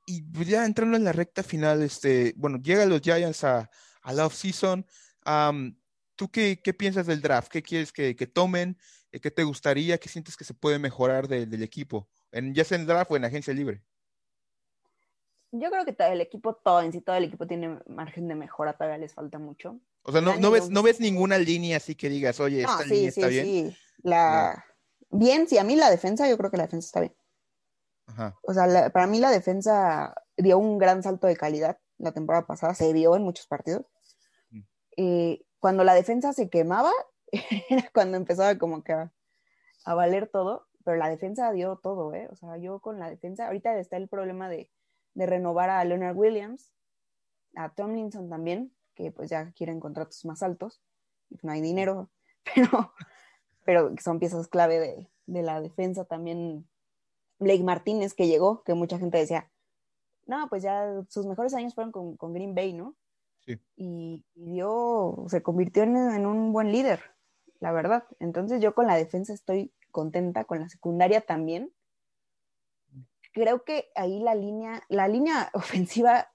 y pues ya entrando en la recta final, este, bueno, llegan los Giants a, a la off-season. ¿tú qué, qué piensas del draft? ¿Qué quieres que, que tomen? Eh, ¿Qué te gustaría? ¿Qué sientes que se puede mejorar de- del equipo? En, ya sea en el draft o en agencia libre. Yo creo que el equipo, todo en sí, todo el equipo tiene margen de mejora, todavía les falta mucho. O sea, no, ves, no ves ninguna línea así que digas, oye, No, esta sí, línea sí, está bien. sí. La... Bien, sí, a mí la defensa, yo creo que la defensa está bien. Ajá. O sea, la- para mí la defensa dio un gran salto de calidad la temporada pasada, se vio en muchos partidos. Mm. Eh, cuando la defensa se quemaba, (laughs) era cuando empezaba como que a, a valer todo, pero la defensa dio todo, ¿eh? O sea, yo con la defensa, ahorita está el problema de, de renovar a Leonard Williams, a Tomlinson también, que pues ya quieren contratos más altos, y no hay dinero, (laughs) pero, pero son piezas clave de, de la defensa también. Blake Martínez que llegó, que mucha gente decía, no, pues ya sus mejores años fueron con, con Green Bay, ¿no? Sí. Y, y dio, se convirtió en, en un buen líder, la verdad. Entonces yo con la defensa estoy contenta, con la secundaria también. Creo que ahí la línea, la línea (laughs) ofensiva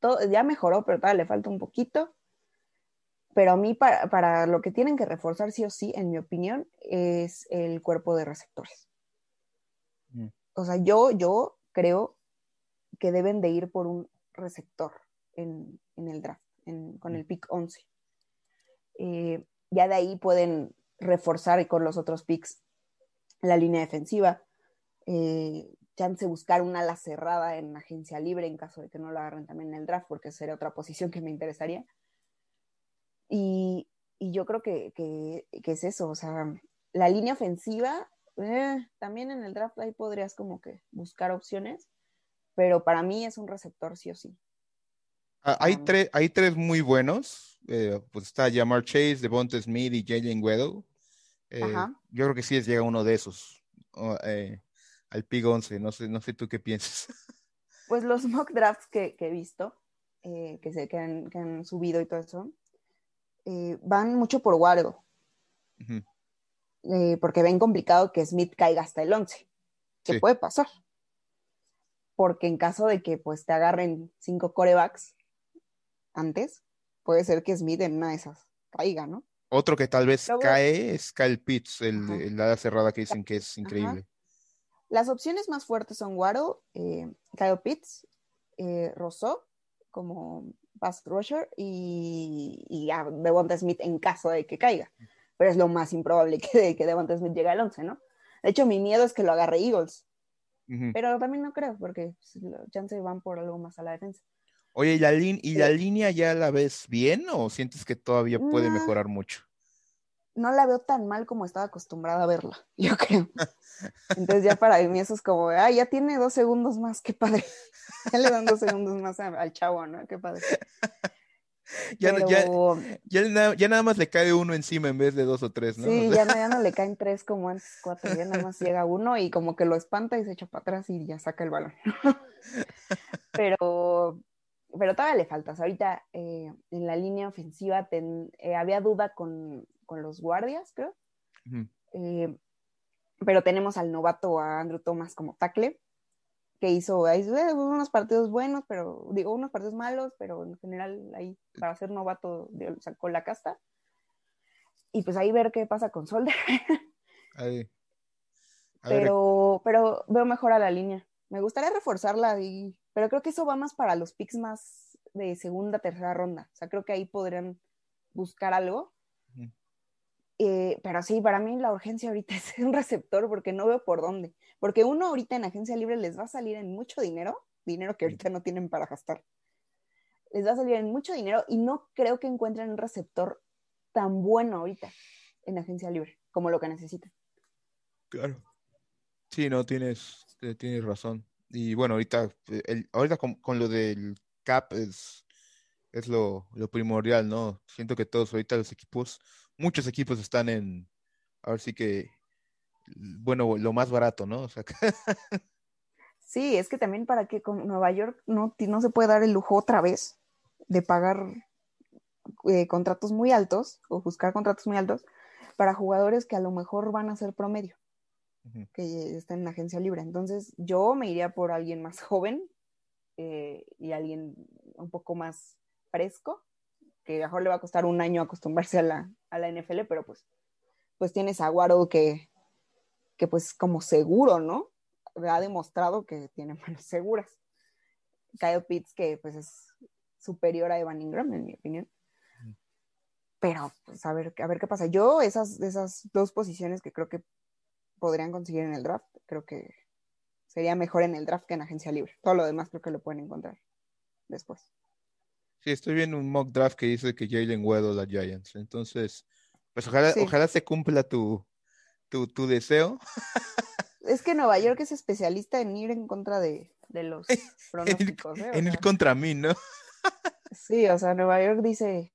todo, ya mejoró, pero todavía le falta un poquito. Pero a mí, para, para lo que tienen que reforzar sí o sí, en mi opinión, es el cuerpo de receptores. Mm. O sea, yo, yo creo que deben de ir por un receptor en, en el draft, en- con el pick 11. Eh, ya de ahí pueden reforzar con los otros picks la línea defensiva. Eh, chance buscar una ala cerrada en agencia libre en caso de que no lo agarren también en el draft, porque sería otra posición que me interesaría. Y, y yo creo que, que- que es eso, o sea, la línea ofensiva, eh, también en el draft ahí podrías como que buscar opciones, pero para mí es un receptor sí o sí. Ah, hay, Um, tres, hay tres muy buenos. eh, pues está Jamar Chase, Devonta Smith y Jalen Weddle. Eh, Ajá. yo creo que sí es llega uno de esos eh, al Pig 11. No sé, no sé tú qué piensas. Pues los mock drafts que, que he visto, que, se, que, han, que han subido y todo eso, eh, van mucho por Ujú, eh, porque ven complicado que Smith caiga hasta el 11, que Sí. puede pasar. Porque en caso de que pues te agarren cinco corebacks antes, puede ser que Smith en una de esas caiga, ¿no? Otro que tal vez Luego- cae es Kyle Pitts, el, ala cerrada que dicen que es increíble. Las opciones más fuertes son Waddle, eh, Kyle Pitts, eh, Rousseau como pass rusher y, y a Devonta Smith en caso de que caiga. Pero es lo más improbable (laughs) que, que Devonta Smith llegue al 11, ¿no? De hecho, mi miedo es que lo agarre Eagles, pero también no creo, porque chance van por algo más a la defensa. Oye, ¿y la, ¿y la Eh. línea ya la ves bien o sientes que todavía puede Nah. mejorar mucho? No la veo tan mal como estaba acostumbrada a verla, (laughs) yo creo. Entonces ya para mí eso es como, ah, ya tiene dos segundos más, qué padre. (laughs) Ya le dan dos segundos más a- al chavo, ¿no? Qué padre. (laughs) Ya, Pero- ya, ya nada más le cae uno encima en vez de dos o tres, ¿no? Sí, O sea, no, ya no le caen tres como antes, cuatro, ya nada más llega uno y como que lo espanta y se echa para atrás y ya saca el balón. pero, pero todavía le faltas. Ahorita eh, en la línea ofensiva ten- eh, había duda con, con los guardias, creo. Eh, pero tenemos al novato a Andrew Thomas como tackle, que hizo ahí, unos partidos buenos, pero digo, unos partidos malos, pero en general ahí para ser novato sacó la casta. Y pues ahí ver qué pasa con Solder. (laughs) Ahí. A ver, pero, pero veo mejor a la línea. Me gustaría reforzarla, y, pero creo que eso va más para los picks más de segunda, tercera ronda. O sea, creo que ahí podrían buscar algo. Eh, pero sí, para mí la urgencia ahorita (laughs) es un receptor porque no veo por dónde. Porque uno ahorita en agencia libre les va a salir en mucho dinero, dinero que ahorita no tienen para gastar. Les va a salir en mucho dinero y no creo que encuentren un receptor tan bueno ahorita en agencia libre como lo que necesitan. Claro. Sí, no, tienes, eh, tienes razón. Y bueno, ahorita, eh, el, ahorita con, con lo del cap es, es lo, lo primordial, ¿no? Siento que todos ahorita los equipos, muchos equipos están en, ahora sí que, bueno, lo más barato, ¿no? O sea, (laughs) Sí, es que también para que con Nueva York no, no se puede dar el lujo otra vez de pagar eh, contratos muy altos o buscar contratos muy altos para jugadores que a lo mejor van a ser promedio, que están en agencia libre. Entonces yo me iría por alguien más joven eh, y alguien un poco más fresco, que mejor le va a costar un año acostumbrarse a la, a la NFL, pero pues, pues tienes a que, que pues como seguro, ¿no? ha demostrado que tiene (laughs) manos seguras. Kyle Pitts, que pues es superior a Evan Ingram, en mi opinión. Pero, pues a ver, a ver qué pasa. Yo, esas, esas dos posiciones que creo que podrían conseguir en el draft, creo que sería mejor en el draft que en agencia libre. Todo lo demás creo que lo pueden encontrar después. Sí, estoy viendo un mock draft que dice que Jalen Waddle a Giants. Entonces, pues ojalá, Sí. ojalá se cumpla tu, tu, tu deseo. Es que Nueva York es especialista en ir en contra de, de los (laughs) pronósticos. ¿eh? En ir contra mí, ¿no? Sí, o sea, Nueva York dice,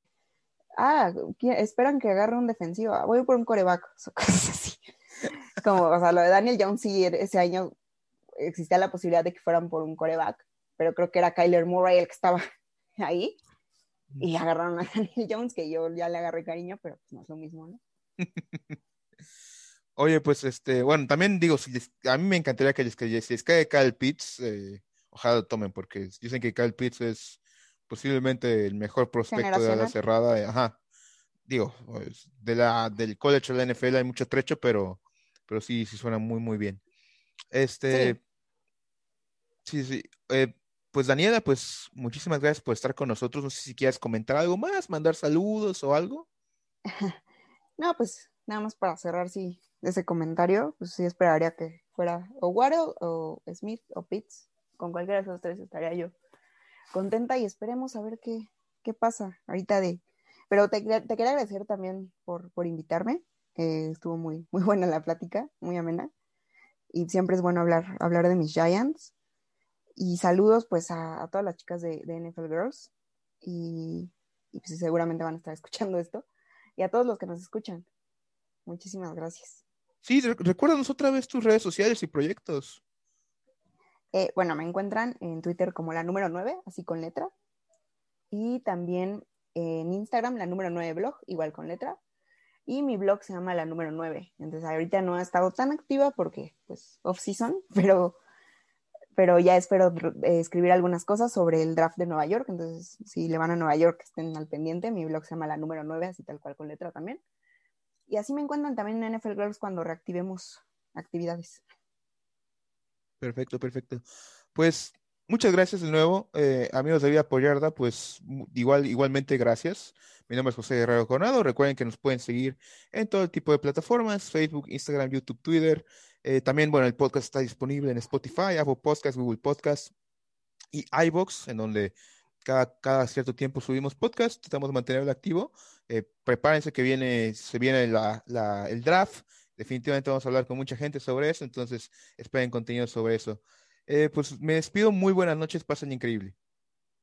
ah, esperan que agarre un defensivo, ah, voy por un coreback, (laughs) o cosas así. Como, o sea, lo de Daniel Jones sí, ese año existía la posibilidad de que fueran por un coreback, pero creo que era Kyler Murray el que estaba ahí, y agarraron a (laughs) Daniel Jones, que yo ya le agarré cariño, pero pues no es lo mismo, ¿no? (laughs) Oye, pues este, bueno, también digo, si les- a mí me encantaría que les, que si les cae Kyle Pitts, eh, ojalá lo tomen, porque dicen que Kyle Pitts es posiblemente el mejor prospecto de la cerrada. eh, Ajá. Digo, pues, de la, del college a la NFL hay mucho trecho, pero, pero sí, sí suena muy, muy bien. Este, sí, sí. eh, pues Daniela, pues muchísimas gracias por estar con nosotros. No sé si quieres comentar algo más, mandar saludos o algo. (laughs) No, pues nada más para cerrar, sí, ese comentario, pues sí esperaría que fuera o Waddle o Smith o Pitts, con cualquiera de esos tres estaría yo contenta y esperemos a ver qué, qué pasa ahorita de... Pero te, te quería agradecer también por, por invitarme, eh, estuvo muy, muy buena la plática, muy amena, y siempre es bueno hablar, hablar de mis Giants. Y saludos pues a, a todas las chicas de, de NFL Girls, y, y pues seguramente van a estar (laughs) escuchando esto y a todos los que nos escuchan. Muchísimas gracias. Sí, re- recuérdanos otra vez tus redes sociales y proyectos. Eh, bueno, me encuentran en Twitter como la número 9, así con letra. Y también en Instagram, la número 9 blog, igual con letra. Y mi blog se llama la número 9. Entonces ahorita no ha estado tan activa porque, pues, off-season, (laughs) pero, pero ya espero eh, escribir algunas cosas sobre el draft de Nueva York. Entonces, si le van a Nueva York, estén al pendiente. Mi blog se llama la número 9, así tal cual con letra también. Y así me encuentran también en NFL Girls cuando reactivemos actividades. Perfecto, perfecto. Pues muchas gracias de nuevo, eh, amigos de Vida Apoyarda, pues igual, igualmente gracias. Mi nombre es José Guerrero Coronado. Recuerden que nos pueden seguir en todo tipo de plataformas, Facebook, Instagram, YouTube, Twitter. Eh, también, bueno, el podcast está disponible en Spotify, Apple Podcasts, Google Podcasts y iVoox, en donde cada, cada cierto tiempo subimos podcast, tratamos de mantenerlo activo. Eh, prepárense que viene, se viene la, la- el draft. Definitivamente vamos a hablar con mucha gente sobre eso, entonces esperen contenido sobre eso. Eh, pues me despido, muy buenas noches, pasen increíble.